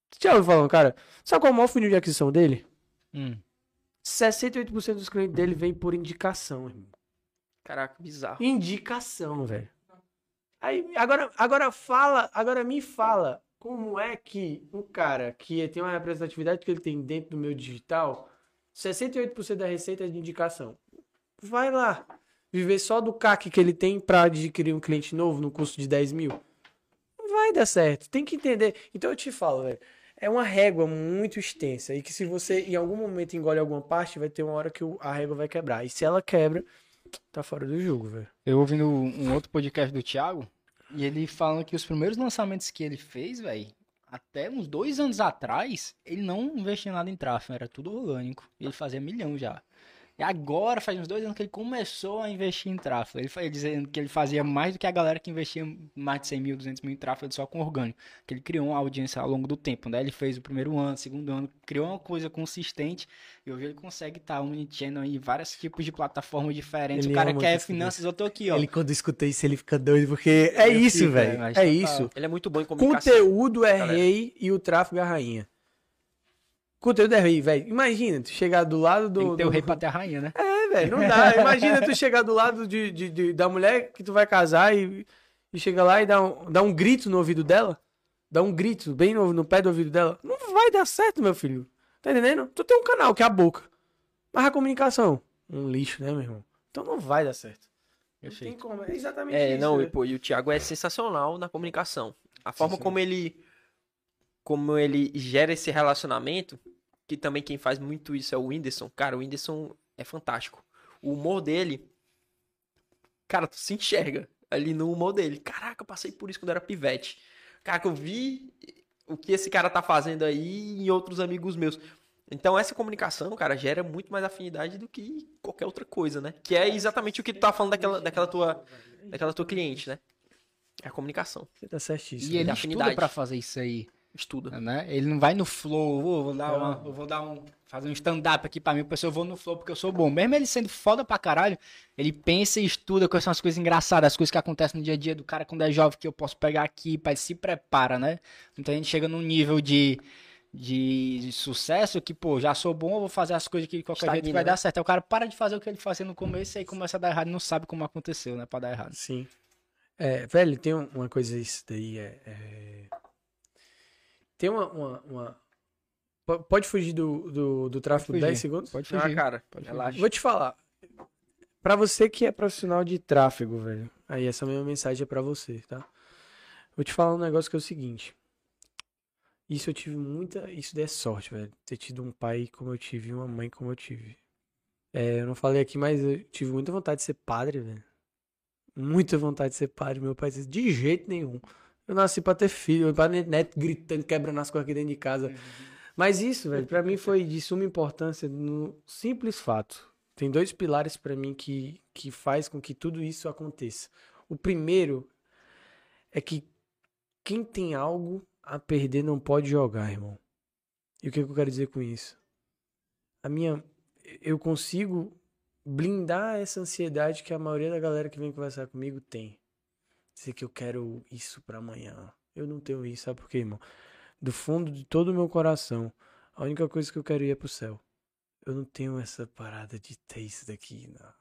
Tu já ouviu falar num cara? Sabe qual é o maior funil de aquisição dele? Hum. 68% dos clientes dele vem por indicação, irmão. Caraca, bizarro. Indicação, velho. Aí, agora, agora fala, agora me fala, como é que um cara que tem uma representatividade que ele tem dentro do meu digital, 68% da receita é de indicação. Vai lá, viver só do CAC que ele tem pra adquirir um cliente novo no custo de 10 mil. Não vai dar certo, tem que entender. Então eu te falo, velho, é uma régua muito extensa e que se você em algum momento engole alguma parte, vai ter uma hora que a régua vai quebrar. E se ela quebra, tá fora do jogo, velho. Eu ouvindo um outro podcast do Thiago, e ele falando que os primeiros lançamentos que ele fez, velho, até uns dois anos atrás, ele não investia nada em tráfego, era tudo orgânico. Ele fazia milhão já. E agora, faz uns dois anos que ele começou a investir em tráfego. Ele foi dizendo que ele fazia mais do que a galera que investia mais de 100 mil, 200 mil em tráfego só com orgânico. Que ele criou uma audiência ao longo do tempo, né? Ele fez o primeiro ano, segundo ano, criou uma coisa consistente. E hoje ele consegue estar omnichannel em vários tipos de plataformas diferentes. Ele o cara quer finanças, eu tô aqui, ó. Ele, quando escuta isso, ele fica doido, porque é Eu isso, velho. é, É total. isso. Ele é muito bom em comunicação. Conteúdo é galera. rei e o tráfego é a rainha. Conteúdo é rei, velho. Imagina, tu chegar do lado do. Tem que ter do- o rei pra ter a rainha, né? É, velho, não dá. (laughs) Imagina tu chegar do lado de, de- de- da mulher que tu vai casar e, e chega lá e dá um, dá um grito no ouvido dela. Dá um grito bem no, no pé do ouvido dela. Não vai dar certo, meu filho. Tá entendendo? Tu tem um canal que é a boca. Mas a comunicação, um lixo, né, meu irmão? Então não vai dar certo. Não tem como. É exatamente É, isso. não, né? e, pô, e o Thiago é sensacional na comunicação. A forma como ele como ele gera esse relacionamento, que também quem faz muito isso é o Whindersson. Cara, o Whindersson é fantástico. O humor dele, cara, tu se enxerga ali no humor dele. Caraca, eu passei por isso quando era pivete. Caraca, eu vi o que esse cara tá fazendo aí em outros amigos meus. Então essa comunicação, cara, gera muito mais afinidade do que qualquer outra coisa, né? Que é exatamente o que tu tá falando daquela, daquela tua daquela tua cliente, né? É a comunicação. Você tá certíssimo. E ele de estuda afinidade. pra fazer isso aí, Estuda. né? Ele não vai no flow, "Ô, vou dar É. uma, eu vou dar um, fazer um stand-up aqui pra mim, pessoal, eu vou no flow porque eu sou bom. Mesmo ele sendo foda pra caralho, ele pensa e estuda quais são as coisas engraçadas, as coisas que acontecem no dia a dia do cara quando é jovem, que eu posso pegar aqui, ele se prepara, né? Então a gente chega num nível de, de, de sucesso que, pô, já sou bom, eu vou fazer as coisas que de qualquer jeito Estagna, vai né? dar certo. Aí o cara para de fazer o que ele fazia no começo e aí começa a dar errado e não sabe como aconteceu, né? Pra dar errado. Sim. É, velho, tem um- uma coisa isso daí, é... é- Tem uma... uma, uma- Po- Pode fugir do, do, do tráfego Pode 10 fugir. segundos? Pode Ah, fugir. cara, Pode relaxa. Vou te falar. Pra você que é profissional de tráfego, velho. Aí essa mesma mensagem é pra você, tá? Vou te falar um negócio que é o seguinte. Isso eu tive muita. Isso daí é sorte, velho. Ter tido um pai como eu tive e uma mãe como eu tive. É, eu não falei aqui, mas eu tive muita vontade de ser padre, velho. Muita vontade de ser padre. Meu pai disse, de jeito nenhum. Eu nasci pra ter filho, pra neto gritando, quebrando as coisas aqui dentro de casa. Mas isso, velho, pra mim foi de suma importância no simples fato. Tem dois pilares pra mim que, que faz com que tudo isso aconteça. O primeiro é que quem tem algo a perder não pode jogar, irmão. E o que eu quero dizer com isso? A minha. Eu consigo blindar essa ansiedade que a maioria da galera que vem conversar comigo tem. Dizer que eu quero isso para amanhã. Eu não tenho isso, sabe por quê, irmão? Do fundo de todo o meu coração, a única coisa que eu quero ir é pro céu. Eu não tenho essa parada de ter isso daqui, não.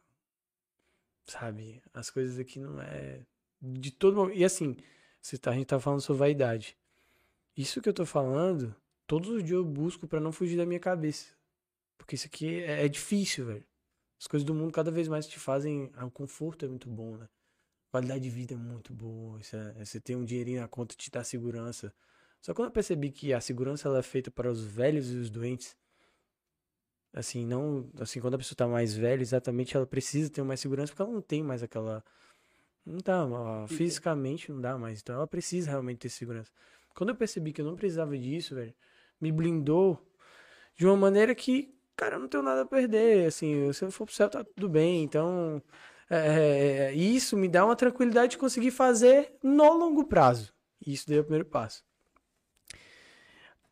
sabe? As coisas aqui não é de todo. E assim, você tá, a gente tá falando sobre vaidade. Isso que eu tô falando, todos os dias eu busco para não fugir da minha cabeça. Porque isso aqui é, é difícil, velho. As coisas do mundo cada vez mais te fazem. Ah, o conforto é muito bom, né? Qualidade de vida é muito boa. É, você tem um dinheirinho na conta te dá segurança. Só quando eu percebi que a segurança ela é feita para os velhos e os doentes, assim, não, assim, quando a pessoa tá mais velha, exatamente ela precisa ter mais segurança porque ela não tem mais aquela não dá, fisicamente não dá mais, então ela precisa realmente ter segurança. Quando eu percebi que eu não precisava disso, velho, me blindou de uma maneira que, cara, eu não tenho nada a perder, assim, se eu for pro céu tá tudo bem, então é, isso me dá uma tranquilidade de conseguir fazer no longo prazo. Isso daí é o primeiro passo.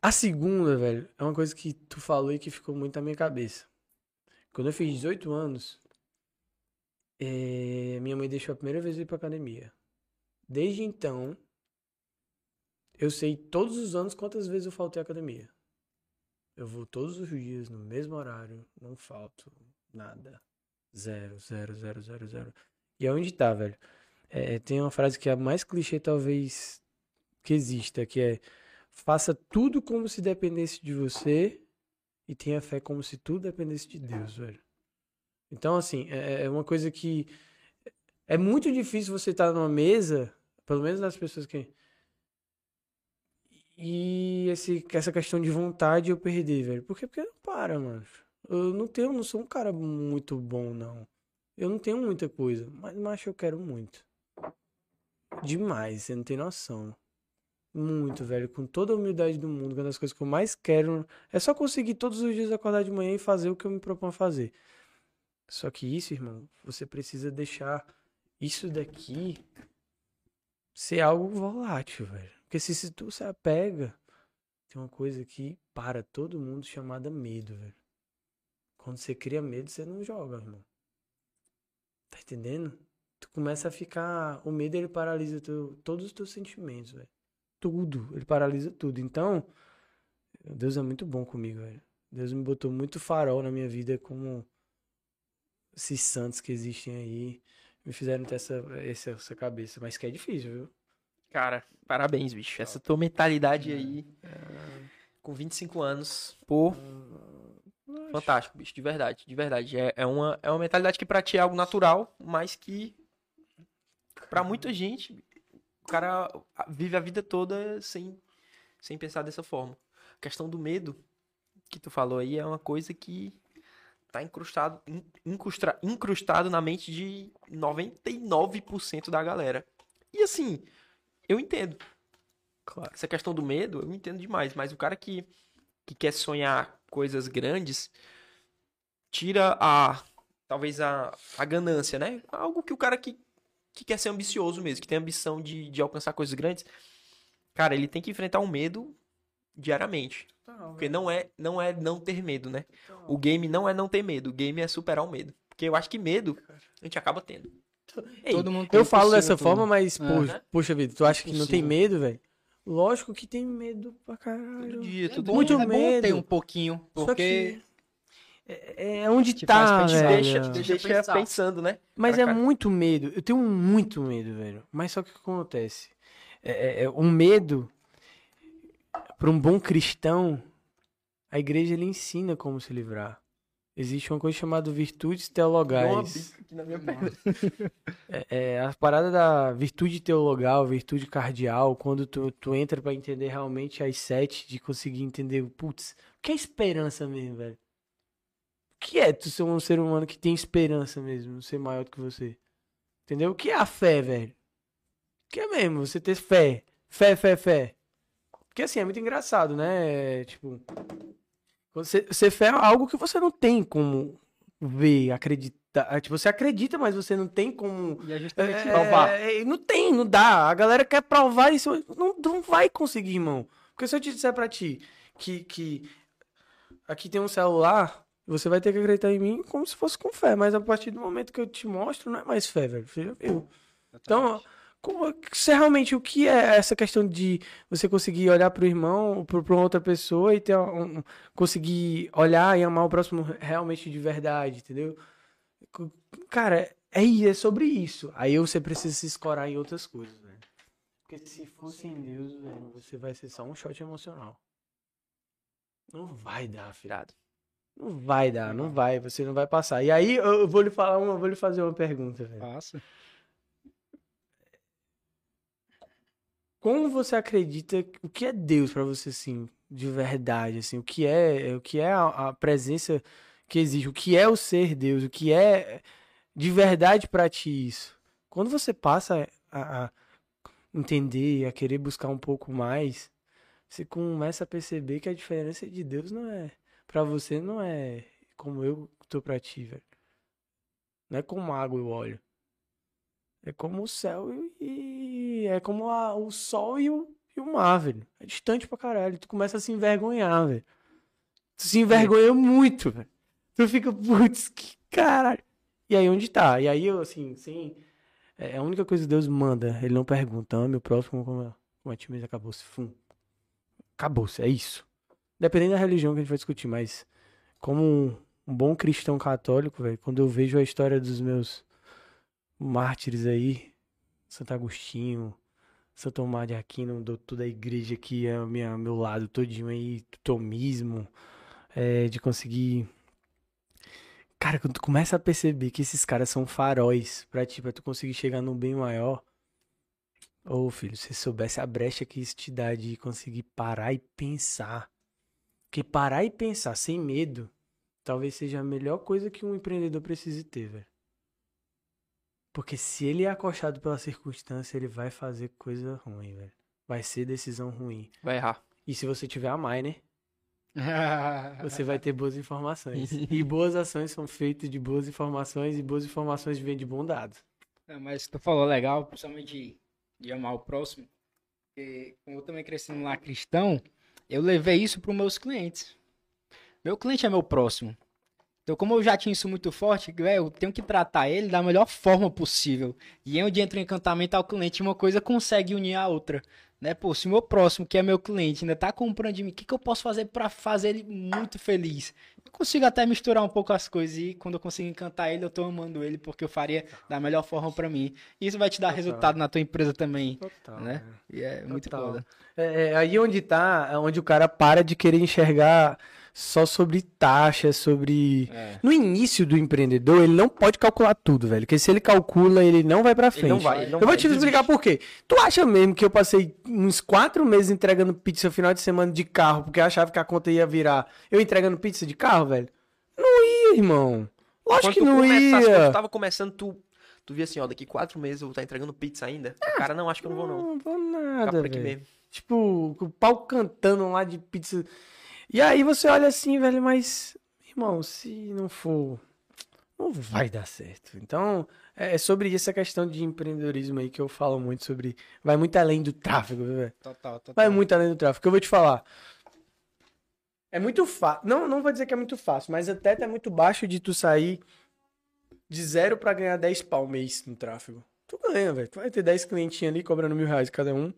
A segunda, velho, é uma coisa que tu falou e que ficou muito na minha cabeça. Quando eu fiz 18 anos, é, minha mãe deixou a primeira vez eu ir pra academia. Desde então, eu sei todos os anos quantas vezes eu faltei à academia. Eu vou todos os dias no mesmo horário, não falto nada. Zero, zero, zero, zero, zero. E aonde tá, velho? É, tem uma frase que é a mais clichê, talvez, que exista, que é Faça tudo como se dependesse de você e tenha fé como se tudo dependesse de Deus, velho. Então, assim, é, é uma coisa que é muito difícil você estar numa mesa, pelo menos das pessoas que. E esse, essa questão de vontade eu perder, velho. Por quê? Porque não para, mano. Eu não tenho, não sou um cara muito bom, não. Eu não tenho muita coisa, mas macho eu quero muito. Demais, você não tem noção. Muito, velho. Com toda a humildade do mundo, uma das coisas que eu mais quero é só conseguir todos os dias acordar de manhã e fazer o que eu me proponho a fazer. Só que isso, irmão, você precisa deixar isso daqui ser algo volátil, velho. Porque se, se tu se apega, tem uma coisa que para todo mundo chamada medo, velho. Quando você cria medo, você não joga, irmão. Tá entendendo? Tu começa a ficar. O medo ele paralisa teu, todos os teus sentimentos, velho tudo, ele paralisa tudo. Então, Deus é muito bom comigo, velho. Deus me botou muito farol na minha vida como esses santos que existem aí me fizeram ter essa, essa, essa cabeça, mas que é difícil, viu? Cara, parabéns, bicho. Essa tua mentalidade aí, é... com 25 anos, pô, ah, fantástico, bicho, de verdade, de verdade. É, é, uma, é uma mentalidade que pra ti é algo natural, mas que pra muita gente o cara vive a vida toda sem, sem pensar dessa forma. A questão do medo que tu falou aí é uma coisa que tá incrustado, incrustado, incrustado na mente de 99% da galera. E assim, eu entendo. Claro. Essa questão do medo, eu entendo demais. Mas o cara que, que quer sonhar coisas grandes, tira a. Talvez a, a ganância, né? Algo que o cara que que quer ser ambicioso mesmo, que tem ambição de, de alcançar coisas grandes, cara, ele tem que enfrentar um medo diariamente. Não, porque não é, não é não ter medo, né? Não. O game não é não ter medo, o game é superar o medo. Porque eu acho que medo a gente acaba tendo. Ei, Todo mundo eu falo dessa forma, mas, é. poxa, poxa vida, tu acha que não tem medo, velho? Lógico que tem medo pra caralho. Todo dia, todo é muito medo. tem um pouquinho, porque é, é onde Te tá, velho. Deixa, deixa, deixa pensando, né? Mas é muito medo. Eu tenho muito medo, velho. Mas só que o que acontece? É, é, é um medo para um bom cristão, a igreja ele ensina como se livrar. Existe uma coisa chamada virtudes teologais. é, é, a parada da virtude teologal, virtude cardial, quando tu, tu entra para entender realmente as sete, de conseguir entender, putz, o que é esperança mesmo, velho? que é tu ser um ser humano que tem esperança mesmo, ser maior do que você? Entendeu? O que é a fé, velho? O que é mesmo? Você ter fé. Fé, fé, fé. Porque assim, é muito engraçado, né? Tipo. Você, você fé é algo que você não tem como ver, acreditar. É, tipo, você acredita, mas você não tem como. E é justamente É, isso. provar. é, não tem, não dá. A galera quer provar isso. Não, não vai conseguir, irmão. Porque se eu te disser pra ti que, que aqui tem um celular, você vai ter que acreditar em mim como se fosse com fé. Mas a partir do momento que eu te mostro, não é mais fé, velho. Você já viu. Então, como, se realmente o que é essa questão de você conseguir olhar pro irmão, pro, pra uma outra pessoa e ter um, conseguir olhar e amar o próximo realmente de verdade, entendeu? Cara, é, é sobre isso. Aí você precisa se escorar em outras coisas, velho. Porque se fosse em Deus, você vai ser só um shot emocional. Não vai dar, filho. Irado. Não vai dar, não vai, você não vai passar. E aí eu vou lhe falar uma, vou lhe fazer uma pergunta, velho. Passa. Como você acredita, o que é Deus pra você, assim, de verdade, assim, o que é, o que é a, a presença que existe, o que é o ser Deus, o que é de verdade pra ti isso? Quando você passa a, a entender, a querer buscar um pouco mais, você começa a perceber que a diferença de Deus não é, pra você não é como eu tô pra ti, velho. Não é como água e óleo. É como o céu e, é como a- o sol e o, e o mar, velho. É distante pra caralho. Tu começa a se envergonhar, velho. Tu se envergonha muito, velho. Tu fica, putz, que caralho. E aí onde tá? E aí eu, assim, sem. É a única coisa que Deus manda. Ele não pergunta, ame o próximo como, é- como mesmo acabou-se. Fum. Acabou-se, é isso. Dependendo da religião que a gente vai discutir, mas como um, um bom cristão católico, velho, quando eu vejo a história dos meus mártires aí, Santo Agostinho, Santo Tomás de Aquino, doutor da igreja que é minha, meu lado todinho aí, tomismo, é, de conseguir... Cara, quando tu começa a perceber que esses caras são faróis pra ti, pra tu conseguir chegar no bem maior, ô filho, se soubesse a brecha que isso te dá de conseguir parar e pensar, porque parar e pensar sem medo, talvez seja a melhor coisa que um empreendedor precise ter, velho. Porque se ele é acochado pela circunstância, ele vai fazer coisa ruim, velho. Vai ser decisão ruim. Vai errar. E se você tiver a Miner, (laughs) você vai ter boas informações. (laughs) E boas ações são feitas de boas informações e boas informações vêm de bom dado. É, mas tu falou legal, principalmente de, de amar o próximo. Porque como eu também cresci num lar cristão, eu levei isso para os meus clientes. Meu cliente é meu próximo. Então, como eu já tinha isso muito forte, eu tenho que tratar ele da melhor forma possível. E é onde entra o encantamento ao cliente, uma coisa consegue unir a outra. Né? Pô, se o meu próximo, que é meu cliente, ainda tá comprando de mim, o que, que eu posso fazer para fazer ele muito feliz? Eu consigo até misturar um pouco as coisas e quando eu consigo encantar ele, eu tô amando ele porque eu faria da melhor forma para mim. E isso vai te dar Total. resultado na tua empresa também. Total. Né? E é muito Total. foda. É, é aí onde tá, é onde o cara para de querer enxergar só sobre taxas, sobre. É. No início do empreendedor, ele não pode calcular tudo, velho. Porque se ele calcula, ele não vai pra frente. Ele não vai. Ele não eu vou vai, te explicar por quê. Tu acha mesmo que eu passei uns quatro meses entregando pizza no final de semana de carro, porque eu achava que a conta ia virar eu entregando pizza de carro, velho? Não ia, irmão. Lógico Quando que não começasse, quando ia. tu tava começando, tu, tu via assim, ó, daqui quatro meses eu vou estar entregando pizza ainda. Cara, não, acho que eu não vou não. Não vou nada. Tipo, o pau cantando lá de pizza. E aí você olha assim, velho, mas, irmão, se não for, não vai dar certo. Então, é é sobre essa questão de empreendedorismo aí que eu falo muito sobre. Vai muito além do tráfego, velho. Total, total. Vai muito além do tráfego. Eu vou te falar. É muito fácil. Não, não vou dizer que é muito fácil, mas a teto é muito baixo de tu sair de zero pra ganhar 10 pau mês no tráfego. Tu ganha, velho. Tu vai ter 10 clientinhos ali cobrando mil reais cada um.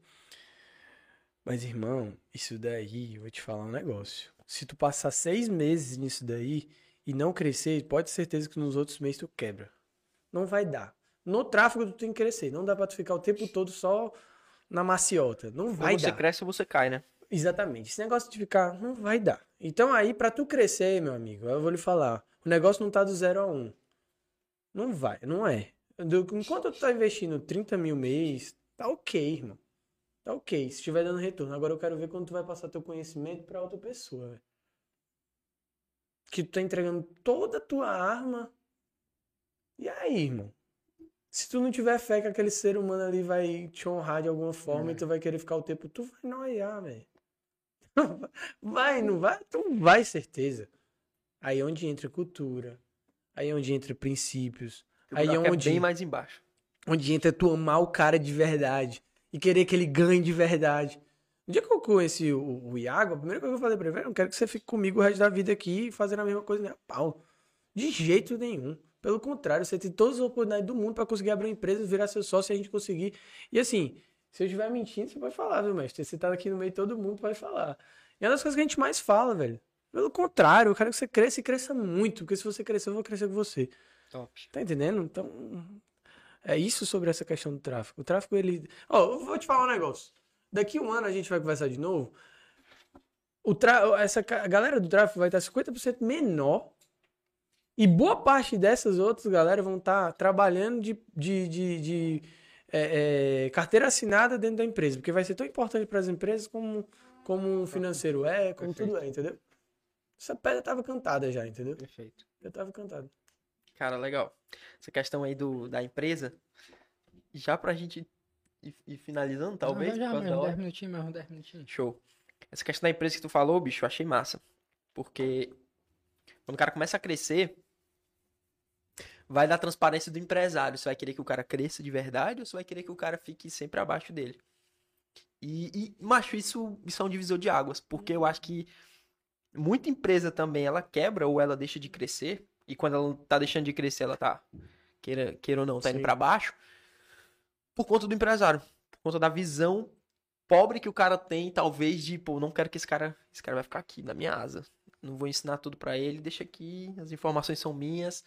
Mas, irmão, isso daí, eu vou te falar um negócio. Se tu passar seis meses nisso daí e não crescer, pode ter certeza que nos outros meses tu quebra. Não vai dar. No tráfego tu tem que crescer. Não dá pra tu ficar o tempo todo só na maciota. Não vai Ou você dar. cresce ou você cai, né? Exatamente. Esse negócio de ficar, não vai dar. Então aí, pra tu crescer, meu amigo, eu vou lhe falar, o negócio não tá do zero a um. Não vai, não é. Enquanto tu tá investindo 30 mil mês, tá ok, irmão. Tá ok, se estiver dando retorno. Agora eu quero ver quando tu vai passar teu conhecimento pra outra pessoa, velho. Que tu tá entregando toda a tua arma. E aí, irmão? Se tu não tiver fé que aquele ser humano ali vai te honrar de alguma forma É. e tu vai querer ficar o tempo, tu vai noiar, velho. (laughs) vai, não vai? Então vai, certeza. Aí é onde entra cultura. Aí é onde entra princípios. Aí é buraco onde, bem mais embaixo. onde entra tu amar o cara de verdade. E querer que ele ganhe de verdade. No dia que eu conheci o, o Iago, a primeira coisa que eu falei pra ele, "Velho, eu não quero que você fique comigo o resto da vida aqui fazendo a mesma coisa a pau. De jeito nenhum. Pelo contrário, você tem todas as oportunidades do mundo pra conseguir abrir uma empresa, virar seu sócio e a gente conseguir. E assim, se eu estiver mentindo, você pode falar, viu, mestre? Você tá aqui no meio todo mundo, pode falar. E é uma das coisas que a gente mais fala, velho. Pelo contrário, eu quero que você cresça e cresça muito, porque se você crescer, eu vou crescer com você. Top. Tá entendendo? Então, é isso sobre essa questão do tráfico. O tráfico, ele. Ó, eu vou te falar um negócio. Daqui um ano a gente vai conversar de novo. O tra... Essa a galera do tráfico vai estar 50% menor. E boa parte dessas outras galera vão estar trabalhando de, de, de, de, é, é, carteira assinada dentro da empresa. Porque vai ser tão importante para as empresas como, como um financeiro é, como tudo é, entendeu? Essa pedra tava cantada já, entendeu? Perfeito. Já tava cantada. Cara, legal. Essa questão aí do, da empresa, já pra gente ir, ir finalizando, talvez. Não, já, da mesmo, hora. 10 minutinhos, mesmo, 10 minutinhos. Show. Essa questão da empresa que tu falou, bicho, eu achei massa. Porque quando o cara começa a crescer, vai dar transparência do empresário. Você vai querer que o cara cresça de verdade ou você vai querer que o cara fique sempre abaixo dele? E, e macho, isso, isso é um divisor de águas. Porque eu acho que muita empresa também, ela quebra ou ela deixa de crescer. E quando ela tá deixando de crescer, ela tá, queira, queira ou não, tá indo Sim. pra baixo. Por conta do empresário. Por conta da visão pobre que o cara tem, talvez, de, pô, não quero que esse cara, esse cara vai ficar aqui na minha asa. Não vou ensinar tudo pra ele, deixa aqui, as informações são minhas.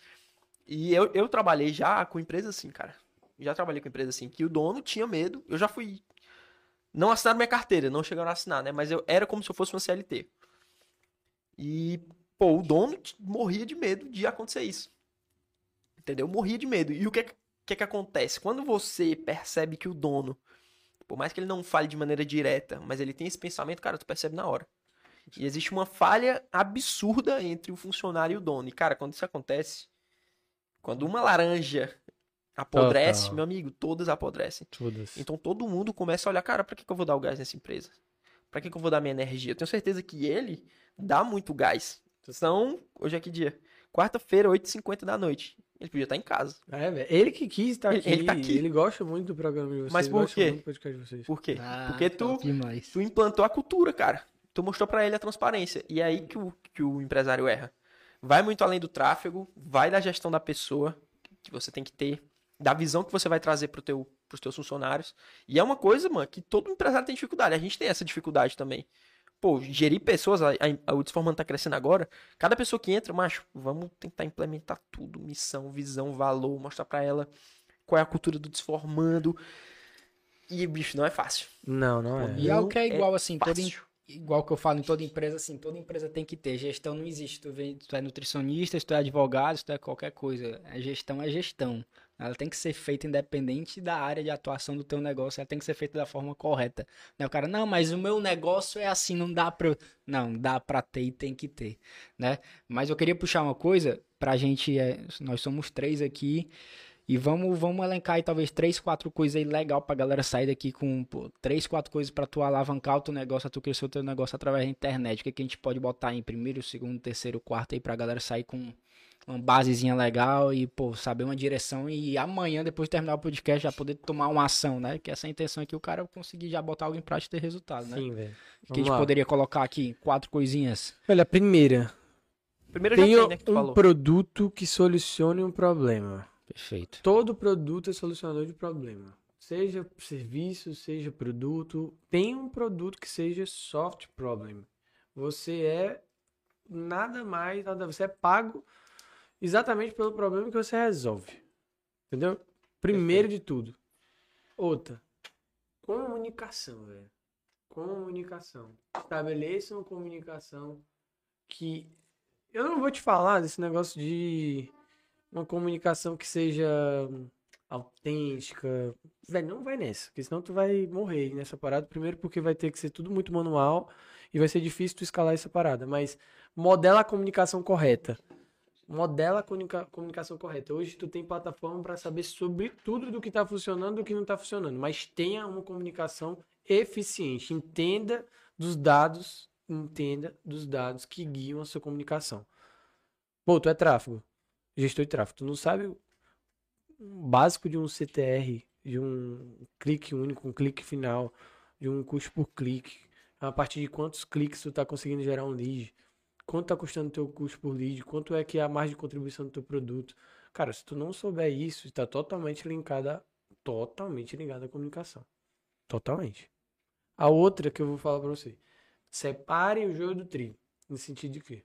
E eu, eu trabalhei já com empresa assim, cara. Já trabalhei com empresa assim, que o dono tinha medo. Eu já fui. Não assinaram minha carteira, não chegaram a assinar, né? Mas eu era como se eu fosse uma CLT. E, pô, o dono morria de medo de acontecer isso. Entendeu? Morria de medo. E o que é que, é que acontece? Quando você percebe que o dono, por mais que ele não fale de maneira direta, mas ele tem esse pensamento, cara, tu percebe na hora. E existe uma falha absurda entre o funcionário e o dono. E, cara, quando isso acontece, quando uma laranja apodrece, Total. meu amigo, todas apodrecem. Todas. Então todo mundo começa a olhar, cara, pra que, que eu vou dar o gás nessa empresa? Pra que, que eu vou dar minha energia? Eu tenho certeza que ele dá muito gás. São, hoje é que dia? Quarta-feira, 8h50 da noite. Ele podia estar em casa. É, velho. Ele que quis estar Ele- aqui. ele tá aqui. Ele gosta muito do programa de vocês. Mas por gosta quê? muito do podcast de vocês. Por quê? Ah, Porque tu, tu implantou a cultura, cara. Tu mostrou pra ele a transparência. E é aí que o, que o empresário erra. Vai muito além do tráfego, vai da gestão da pessoa que você tem que ter, da visão que você vai trazer pro teu, pros teus funcionários. E é uma coisa, mano, que todo empresário tem dificuldade. A gente tem essa dificuldade também. Pô, gerir pessoas, a, a- o Desformando tá crescendo agora. Cada pessoa que entra, macho, vamos tentar implementar tudo, missão, visão, valor, mostrar pra ela qual é a cultura do Desformando. E, bicho, não é fácil. Não, não é. E é o que é Não igual, assim, toda, em- igual que eu falo em toda empresa, assim, toda empresa tem que ter. Gestão não existe. Tu, vem, tu é nutricionista, se tu é advogado, se tu é qualquer coisa. A gestão é gestão. Ela tem que ser feita independente da área de atuação do teu negócio. Ela tem que ser feita da forma correta. Né? O cara, não, mas o meu negócio é assim, não dá eu-" Não, dá pra ter e tem que ter, né? Mas eu queria puxar uma coisa pra gente... é, nós somos três aqui... E vamos, vamos elencar aí talvez três, quatro coisas aí legal pra galera sair daqui com pô, três, quatro coisas pra tu alavancar o teu negócio, tu crescer o teu negócio através da internet. O que, que a gente pode botar em primeiro, segundo, terceiro, quarto aí pra galera sair com uma basezinha legal e, pô, saber uma direção e amanhã, depois de terminar o podcast, já poder tomar uma ação, né? Que essa é a intenção aqui, o cara conseguir já botar algo em prática e ter resultado, né? Sim, velho. O que a gente poderia colocar aqui? Quatro coisinhas. Olha, a primeira. Primeiro já Tenha tem, né, que tu um falou. produto que solucione um problema. Perfeito. Todo produto é solucionador de problema. Seja serviço, seja produto. Tem um produto que seja soft problem. Você é nada mais, nada. Você é pago exatamente pelo problema que você resolve. Entendeu? Primeiro de tudo. Outra. Comunicação, velho. Comunicação. Estabeleça uma comunicação que. Eu não vou te falar desse negócio de uma comunicação que seja autêntica. Velho, não vai nessa, porque senão tu vai morrer nessa parada. Primeiro porque vai ter que ser tudo muito manual e vai ser difícil tu escalar essa parada. Mas modela a comunicação correta. Modela a comunica- comunicação correta. Hoje tu tem plataforma para saber sobre tudo do que tá funcionando e do que não tá funcionando. Mas tenha uma comunicação eficiente. Entenda dos dados entenda dos dados que guiam a sua comunicação. Pô, tu é tráfego, gestor de tráfego. Tu não sabe o básico de um CTR, de um clique único, um clique final, de um custo por clique, a partir de quantos cliques tu tá conseguindo gerar um lead, quanto tá custando o teu custo por lead, quanto é que é a margem de contribuição do teu produto. Cara, se tu não souber isso, está totalmente linkada, totalmente ligada à comunicação. Totalmente. A outra que eu vou falar para você. Separe o joio do trigo. No sentido de que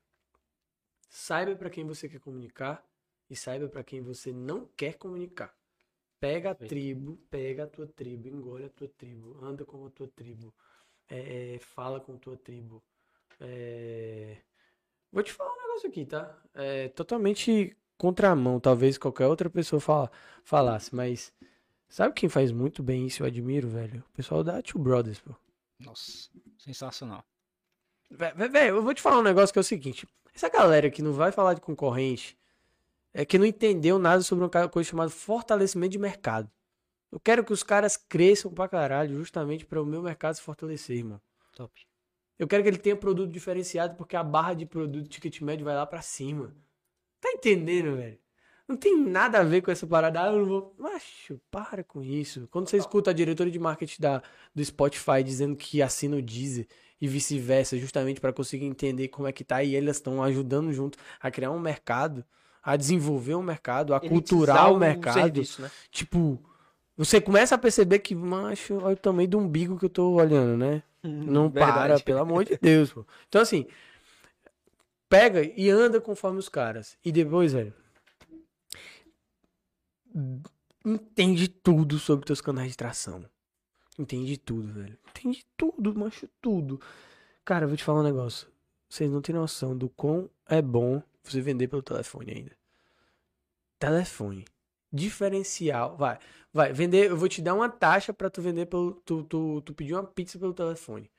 saiba para quem você quer comunicar e saiba para quem você não quer comunicar. Pega a tribo, pega a tua tribo, engole a tua tribo, anda com a tua tribo, é, é, fala com a tua tribo. É... Vou te falar um negócio aqui, tá? É totalmente contramão, talvez qualquer outra pessoa fala, falasse, mas sabe quem faz muito bem isso? Eu admiro, velho. O pessoal da Two Brothers, pô. Nossa, sensacional. Velho, eu vou te falar um negócio que é o seguinte: essa galera que não vai falar de concorrente é que não entendeu nada sobre uma coisa chamada fortalecimento de mercado. Eu quero que os caras cresçam pra caralho, justamente para o meu mercado se fortalecer, irmão. Top. Eu quero que ele tenha produto diferenciado, porque a barra de produto ticket médio vai lá para cima. Tá entendendo, velho? Não tem nada a ver com essa parada. Ah, eu não vou. Macho, para com isso. Quando você escuta a diretora de marketing da, do Spotify dizendo que assina o Deezer e vice-versa, justamente para conseguir entender como é que tá, e elas estão ajudando junto a criar um mercado, a desenvolver um mercado, a culturar o mercado. Serviço, né? Tipo, você começa a perceber que, macho, olha o tamanho do umbigo que eu tô olhando, né? Não (laughs) verdade. para, pelo amor de Deus, pô. Então, assim, pega e anda conforme os caras. E depois, velho, entende tudo sobre teus canais de tração. Entende tudo, velho. Entende tudo, macho, tudo. Cara, eu vou te falar um negócio. Vocês não têm noção do quão é bom você vender pelo telefone ainda. Telefone. Diferencial. Vai, vai. Vender, eu vou te dar uma taxa para tu vender pelo. Tu, tu, tu pedir uma pizza pelo telefone.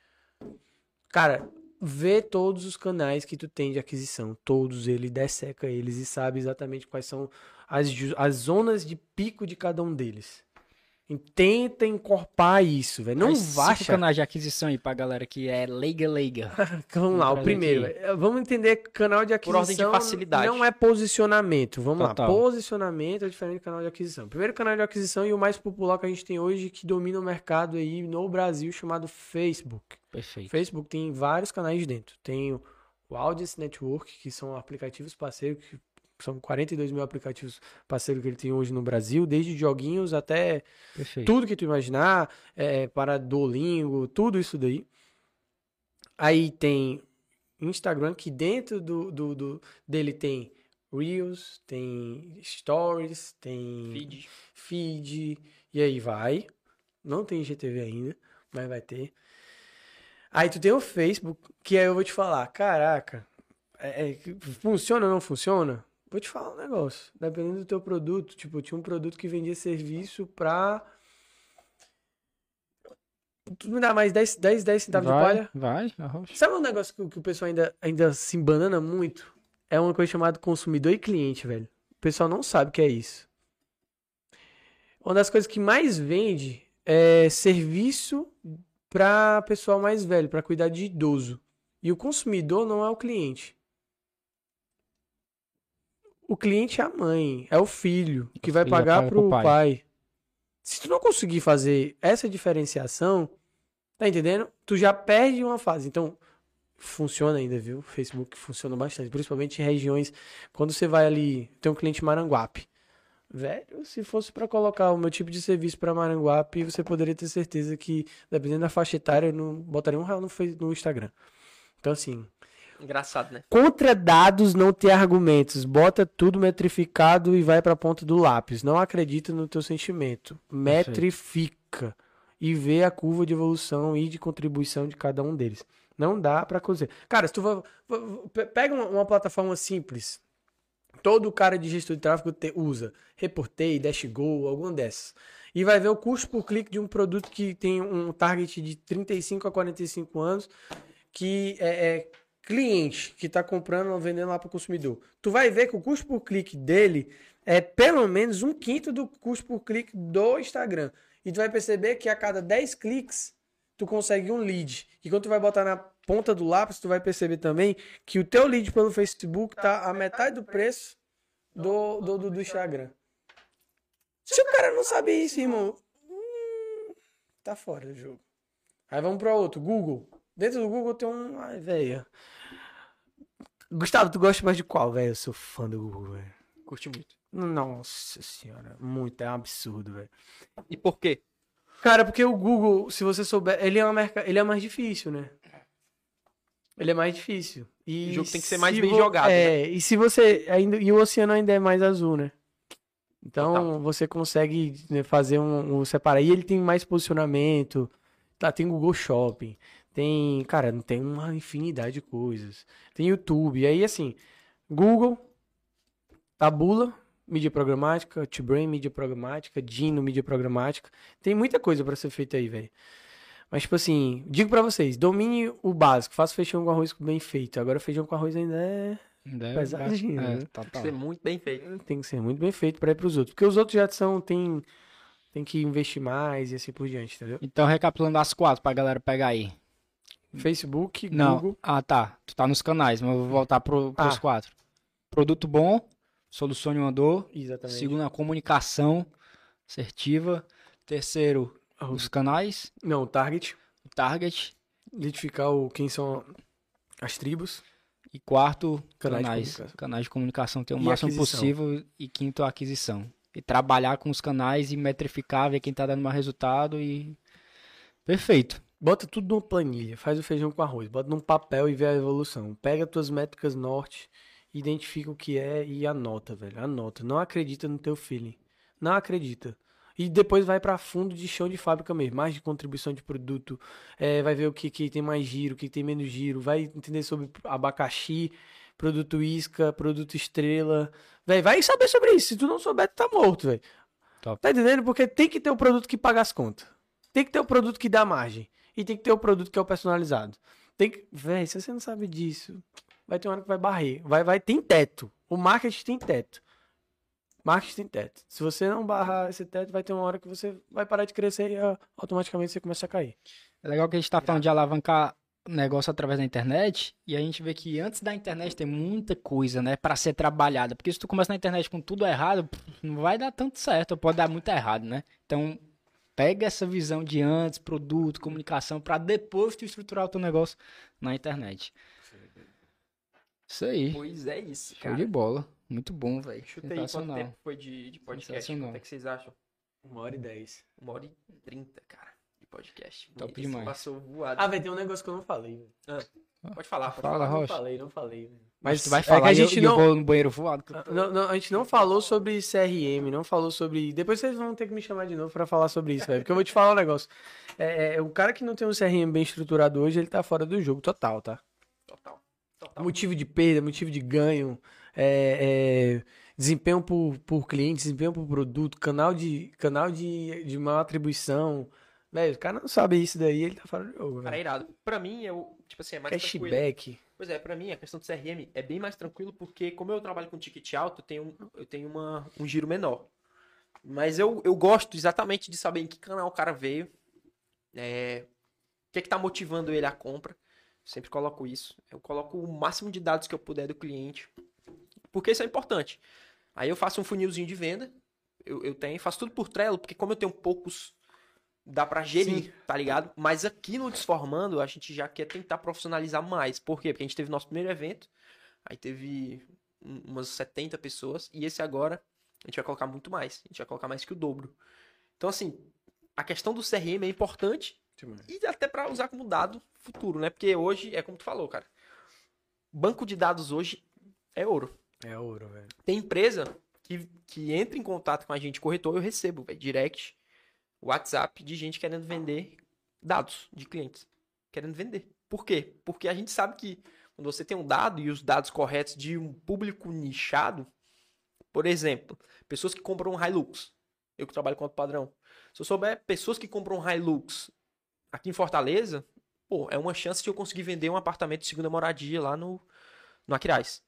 Cara, vê todos os canais que tu tem de aquisição. Todos eles, desseca eles e sabe exatamente quais são as, as zonas de pico de cada um deles. Tenta encorpar isso, velho. Não vai achar... canais de aquisição aí pra galera que é leiga leiga. (laughs) vamos lá, o primeiro. Aqui. Vamos entender que canal de aquisição Por ordem de facilidade. não é posicionamento. Vamos Total. lá. Posicionamento é diferente do canal de aquisição. Primeiro canal de aquisição e o mais popular que a gente tem hoje que domina o mercado aí no Brasil chamado Facebook. Perfeito. Facebook tem vários canais dentro. Tem o Audience Network, que são aplicativos parceiros que são 42 mil aplicativos parceiros que ele tem hoje no Brasil, desde joguinhos até Perfeito. tudo que tu imaginar, é, para Duolingo, tudo isso daí. Aí tem Instagram, que dentro do, do, do dele tem Reels, tem Stories, tem feed. feed, e aí vai. Não tem GTV ainda, mas vai ter. Aí tu tem o Facebook, que aí eu vou te falar, caraca, é, é, funciona ou não funciona? Vou te falar um negócio. Dependendo do teu produto, tipo, tinha um produto que vendia serviço pra. Tu me dá mais 10, 10, 10 centavos vai, de palha? Vai, arrocha. Sabe um negócio que, que, o pessoal ainda, ainda se embanana muito? É uma coisa chamada consumidor e cliente, velho. O pessoal não sabe o que é isso. Uma das coisas que mais vende é serviço para pessoal mais velho, para cuidar de idoso. E o consumidor não é o cliente o cliente é a mãe, é o filho que o vai pagar pro, pro pai. pai. Se tu não conseguir fazer essa diferenciação, tá entendendo? Tu já perde uma fase. Então, funciona ainda, viu? O Facebook funciona bastante, principalmente em regiões quando você vai ali, tem um cliente Maranguape. Velho, se fosse para colocar o meu tipo de serviço para Maranguape, você poderia ter certeza que, dependendo da faixa etária, eu não botaria um real no, no Instagram. Então, assim, Engraçado, né? Contra dados não ter argumentos. Bota tudo metrificado e vai pra ponta do lápis. Não acredita no teu sentimento. Metrifica. E vê a curva de evolução e de contribuição de cada um deles. Não dá pra cozer. Cara, se tu vai, pega uma, uma, plataforma simples. Todo cara de gestor de tráfego te, usa. Reportei, Dashgo, alguma dessas. E vai ver o custo por clique de um produto que tem um target de 35 a 45 anos. Que é, é cliente que está comprando ou vendendo lá para o consumidor, tu vai ver que o custo por clique dele é pelo menos um quinto do custo por clique do Instagram. E tu vai perceber que a cada 10 cliques, tu consegue um lead. E quando tu vai botar na ponta do lápis, tu vai perceber também que o teu lead pelo Facebook tá a metade do preço do, do, do, do Instagram. Se o cara não sabe isso, irmão, hum, tá fora do jogo. Aí vamos para outro, Google. Dentro do Google tem um. Ai. Gustavo, tu gosta mais de qual, velho? Eu sou fã do Google, velho. Curti muito. Nossa senhora, muito, é um absurdo, velho. E por quê? Cara, porque o Google, se você souber, ele é, uma merca... ele é mais difícil, né? Ele é mais difícil. E O jogo tem que ser mais se bem vo- jogado, né? É, e se você ainda e o oceano ainda é mais azul, né? Então Total. você consegue né, fazer um, um separar. E ele tem mais posicionamento. Tá, tem Google Shopping. Tem, cara, tem uma infinidade de coisas. Tem YouTube. Aí assim, Google, Tabula, mídia programática, T-Brain, mídia programática, Dino, mídia programática. Tem muita coisa pra ser feita aí, velho. Mas, tipo assim, digo pra vocês, domine o básico, faça feijão com arroz bem feito. Agora, feijão com arroz ainda é... Ainda é- Pesadinho, é, né? total. Tem que ser muito bem feito. tem que ser muito bem feito pra ir pros outros. Porque os outros já são, tem, tem que investir mais e assim por diante, entendeu? Então, recapitulando as quatro pra galera pegar aí. Facebook, Não. Google. Ah, tá. Tu tá nos canais, mas eu vou voltar pro, pros Ah. quatro. Produto bom, solucione uma dor. Exatamente. Segundo, a comunicação assertiva. Terceiro, os canais. Não, Target. O target. Identificar o, quem são as tribos. E quarto, Canais de canais. comunicação. Canais de comunicação ter o E máximo aquisição. possível. E quinto, a aquisição. E trabalhar com os canais e metrificar, ver quem tá dando mais resultado e. Perfeito. Bota tudo numa planilha, faz o feijão com arroz, bota num papel e vê a evolução. Pega tuas métricas norte, identifica o que é e anota, velho. Anota. Não acredita no teu feeling. Não acredita. E depois vai pra fundo de chão de fábrica mesmo. Mais de contribuição de produto. é, vai ver o que, que tem mais giro, o que tem menos giro. Vai entender sobre abacaxi, produto isca, produto estrela. Véi, vai saber sobre isso. Se tu não souber, tu tá morto, velho. Tá entendendo? Porque tem que ter o produto que paga as contas. Tem que ter o produto que dá margem. E tem que ter o produto que é o personalizado. Tem que. Véi, se você não sabe disso, vai ter uma hora que vai barrer. Vai, vai, tem teto. O marketing tem teto. Marketing tem teto. Se você não barrar esse teto, vai ter uma hora que você vai parar de crescer e ah, automaticamente você começa a cair. É legal que a gente tá falando de alavancar negócio através da internet e a gente vê que antes da internet tem muita coisa, né, Pra ser trabalhada. Porque se tu começa na internet com tudo errado, não vai dar tanto certo, pode dar muito errado, né? Então, pega essa visão de antes, produto, comunicação, pra depois tu estruturar o teu negócio na internet. Isso aí. Pois é isso, Show cara. de bola. Muito bom, velho. Chuta aí quanto tempo foi de, de podcast. Quanto é que vocês acham? Uma hora e dez. Uma hora e trinta, cara, de podcast. Top Esse demais. Passou voado. Ah, vai ter um negócio que eu não falei. velho. Pode falar, pode Fala, falar. Não Rocha. falei, não falei. velho. Mas tu vai é que falar a e eu- gente eu não- vou no banheiro voado. eu tô- Não, não, a gente não falou sobre CRM, não falou sobre. Depois vocês vão ter que me chamar de novo pra falar sobre isso, velho. Porque eu vou te falar um negócio. É, é, o cara que não tem um CRM bem estruturado hoje, ele tá fora do jogo total, tá? Total. Total. Motivo de perda, motivo de ganho, é, é, desempenho por, por cliente, desempenho por produto, canal de, canal de, de maior atribuição. Velho, o cara não sabe isso daí, ele tá fora do jogo, Cara, é irado. Pra mim, eu, tipo assim, é mais tranquilo. Cashback. Pois é, pra mim a questão do CRM é bem mais tranquilo porque como eu trabalho com ticket alto, eu tenho, eu tenho uma, um giro menor. Mas eu, eu gosto exatamente de saber em que canal o cara veio, é, o que é que tá motivando ele à compra. Sempre coloco isso. Eu coloco o máximo de dados que eu puder do cliente, porque isso é importante. Aí eu faço um funilzinho de venda, eu, eu tenho, faço tudo por Trello, porque como eu tenho poucos, dá pra gerir, Sim. tá ligado? Mas aqui no Desformando, a gente já quer tentar profissionalizar mais. Por quê? Porque a gente teve nosso primeiro evento, aí teve um- umas 70 pessoas, e esse agora a gente vai colocar muito mais. A gente vai colocar mais que o dobro. Então, assim, a questão do CRM é importante, e até pra usar como dado futuro, né? Porque hoje, é como tu falou, cara, banco de dados hoje é ouro. É ouro, velho. Tem empresa que, que entra em contato com a gente, corretor, eu recebo, velho, direct, WhatsApp de gente querendo vender dados de clientes. Querendo vender. Por quê? Porque a gente sabe que quando você tem um dado e os dados corretos de um público nichado, por exemplo, pessoas que compram um Hilux, eu que trabalho com outro padrão, se eu souber pessoas que compram um Hilux aqui em Fortaleza, pô, é uma chance de eu conseguir vender um apartamento de segunda moradia lá no, no Aquiraz.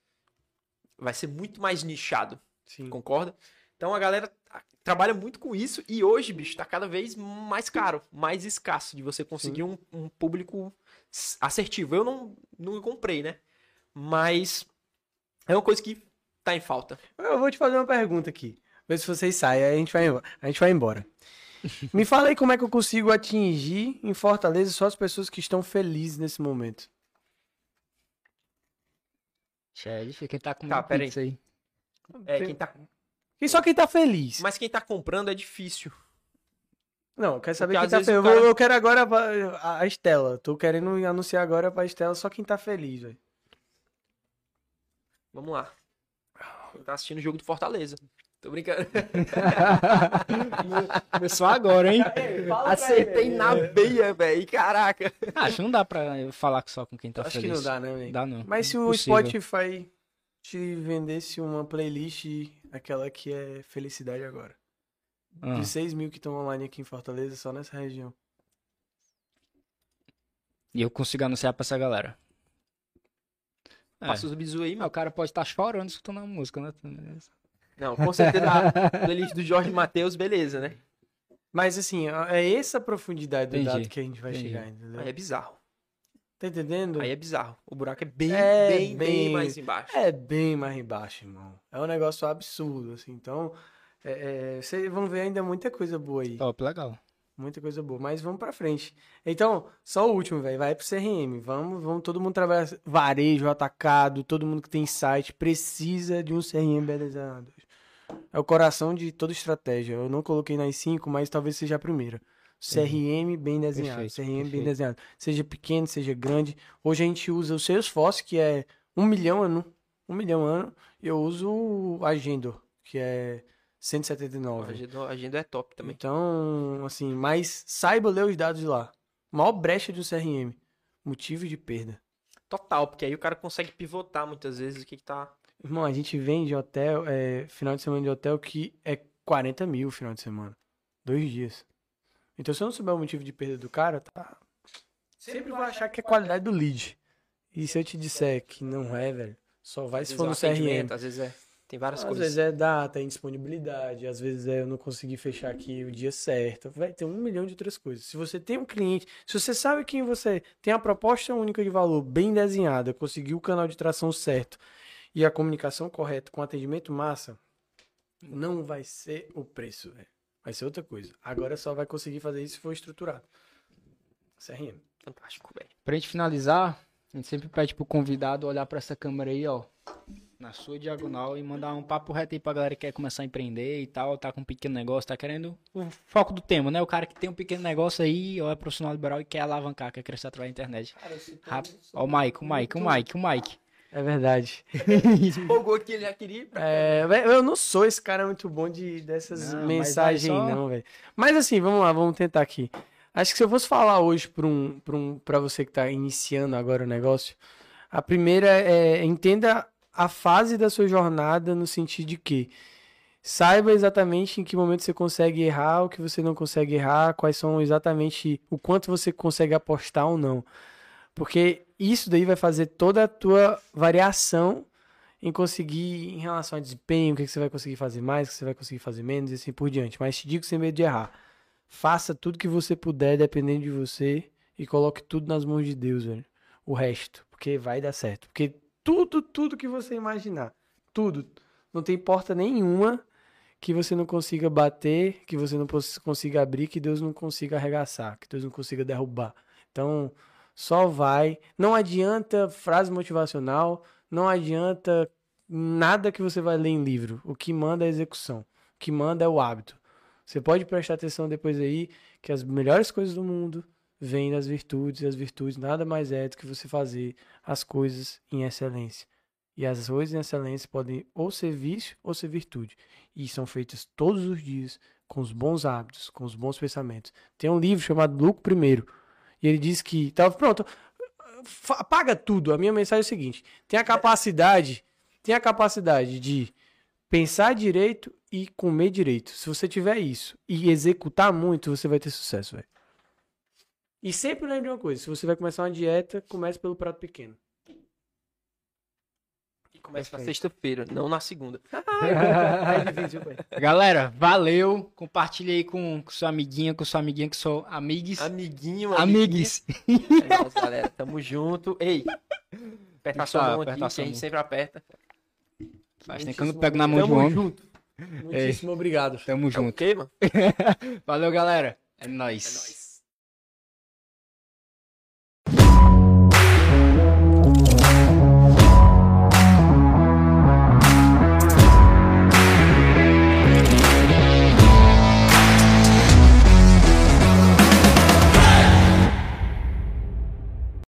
Vai ser muito mais nichado. Sim. Concorda? Então a galera tá- trabalha muito com isso e hoje, bicho, tá cada vez mais caro, mais escasso de você conseguir um, um público assertivo. Eu não, não comprei, né? Mas é uma coisa que tá em falta. Eu vou te fazer uma pergunta aqui. Ver se vocês saem, aí a gente vai embora. A gente vai embora. (laughs) Me fala aí como é que eu consigo atingir em Fortaleza só as pessoas que estão felizes nesse momento. É difícil. Quem tá com Tá, pera aí. aí. É, quem tá, E só quem tá feliz. mas quem tá comprando é difícil. Não, eu quero saber Porque quem tá feliz. o Eu, cara- eu quero agora a, a Estela. Tô querendo anunciar agora pra Estela só quem tá feliz, velho. Vamos lá. Quem tá assistindo o jogo do Fortaleza. Tô brincando. (laughs) Começou agora, hein? Acertei na veia, velho. Caraca. Ah, Acho que não dá pra falar só com quem tá Acho feliz. que não dá, né, velho? Dá não. Mas se o. Spotify te vendesse uma playlist, aquela que é Felicidade agora. Ah. De 6 mil que estão online aqui em Fortaleza, só nessa região. E eu consigo anunciar pra essa galera. É. Passa os bisu aí, Ah, mano. o cara pode estar chorando escutando a música, né? Não, com certeza (laughs) a playlist do Jorge Matheus, beleza, né? Mas assim, é essa a profundidade do Entendi, dado que a gente vai entendi. chegar, entendeu? É bizarro. Tá entendendo? Aí é bizarro. O buraco é bem, É, bem, bem, bem- mais embaixo. É bem mais embaixo, irmão. É um negócio absurdo, assim. Então, é, é, vocês vão ver ainda muita coisa boa aí. Top, legal. Muita coisa boa. Mas vamos pra frente. Então, só o último, velho. Vai pro CRM. Vamos, vamos todo mundo trabalhar varejo, atacado, todo mundo que tem site precisa de um CRM bem desenhado. É o coração de toda estratégia. Eu não coloquei nas cinco, mas talvez seja a primeira. CRM bem desenhado. Perfeito, CRM bem perfeito. desenhado. Seja pequeno, seja grande. Hoje a gente usa o Salesforce, que é um milhão ano. Um milhão ano. E eu uso o Agendo, que é 179. A agenda, a agenda é top também. Então, assim, mas saiba ler os dados de lá. Maior brecha de um CRM. Motivo de perda. Total, porque aí o cara consegue pivotar muitas vezes o que, que tá. Irmão, a gente vende hotel, é, final de semana de hotel que é 40 mil final de semana. Dois dias. Então, se eu não souber o motivo de perda do cara, tá. Sempre vai achar que é qualidade do lead. E se eu te disser que não é, velho, só vai Às se for é no CRM. atendimento, Às vezes é. Tem várias Às coisas. vezes é data, é indisponibilidade, às vezes é eu não consegui fechar aqui o dia certo. Vai ter um milhão de outras coisas. Se você tem um cliente, se você sabe quem você tem a proposta única de valor bem desenhada, conseguiu o canal de tração certo e a comunicação correta com atendimento massa, não vai ser o preço, velho. Vai ser outra coisa. Agora só vai conseguir fazer isso se for estruturado. CRM. Fantástico, velho. Pra gente finalizar, a gente sempre pede pro convidado olhar pra essa câmera aí, ó. Na sua diagonal e mandar um papo reto aí pra galera que quer começar a empreender e tal, tá com um pequeno negócio, tá querendo o foco do tema, né? O cara que tem um pequeno negócio aí, ou é profissional liberal e quer alavancar, quer crescer através da internet. Rápido. Ó, o Mike, o Mike, o Mike, o Mike. É verdade. (laughs) (laughs) Empolgou que ele já queria ir É, eu não sou esse cara muito bom de dessas Não, mensagens, só- não, velho. Mas assim, vamos lá, vamos tentar aqui. Acho que se eu fosse falar hoje para um, pra um, pra você que tá iniciando agora o negócio, a primeira é entenda a fase da sua jornada no sentido de que saiba exatamente em que momento você consegue errar, o que você não consegue errar, quais são exatamente o quanto você consegue apostar ou não. Porque isso daí vai fazer toda a tua variação em conseguir em relação a desempenho, o que, que você vai conseguir fazer mais, o que você vai conseguir fazer menos e assim por diante. Mas te digo sem medo de errar. Faça tudo que você puder, dependendo de você, e coloque tudo nas mãos de Deus, velho. O resto, porque vai dar certo. Porque tudo, tudo que você imaginar, tudo, não tem porta nenhuma que você não consiga bater, que você não consiga abrir, que Deus não consiga arregaçar, que Deus não consiga derrubar. Então, só vai. Não adianta frase motivacional, não adianta nada que você vai ler em livro. O que manda é a execução. O que manda é o hábito. Você pode prestar atenção depois aí que as melhores coisas do mundo vêm das virtudes, e as virtudes nada mais é do que você fazer as coisas em excelência. E as coisas em excelência podem ou ser vício ou ser virtude. E são feitas todos os dias com os bons hábitos, com os bons pensamentos. Tem um livro chamado Lucro Primeiro. E ele diz que. Tava pronto. Apaga tudo. A minha mensagem é a seguinte: tem a capacidade, tem a capacidade de pensar direito e comer direito. Se você tiver isso e executar muito, você vai ter sucesso, velho. E sempre lembre uma coisa: se você vai começar uma dieta, comece pelo prato pequeno. Começa na sexta-feira, não na segunda. (laughs) (laughs) É. Galera, valeu. Compartilha aí com, com sua amiguinha, com sua amiguinha, que sou amigues. Amiguinho, Amigues. É nóis, galera. Tamo junto. Ei, aperta a sua mão aqui, a que a gente sempre aperta. Faz tempo que eu não pego na mão de um Tamo homem. junto. Muitíssimo obrigado. Tamo É junto. quê, mano? (laughs) Valeu, galera. É É nóis. nóis.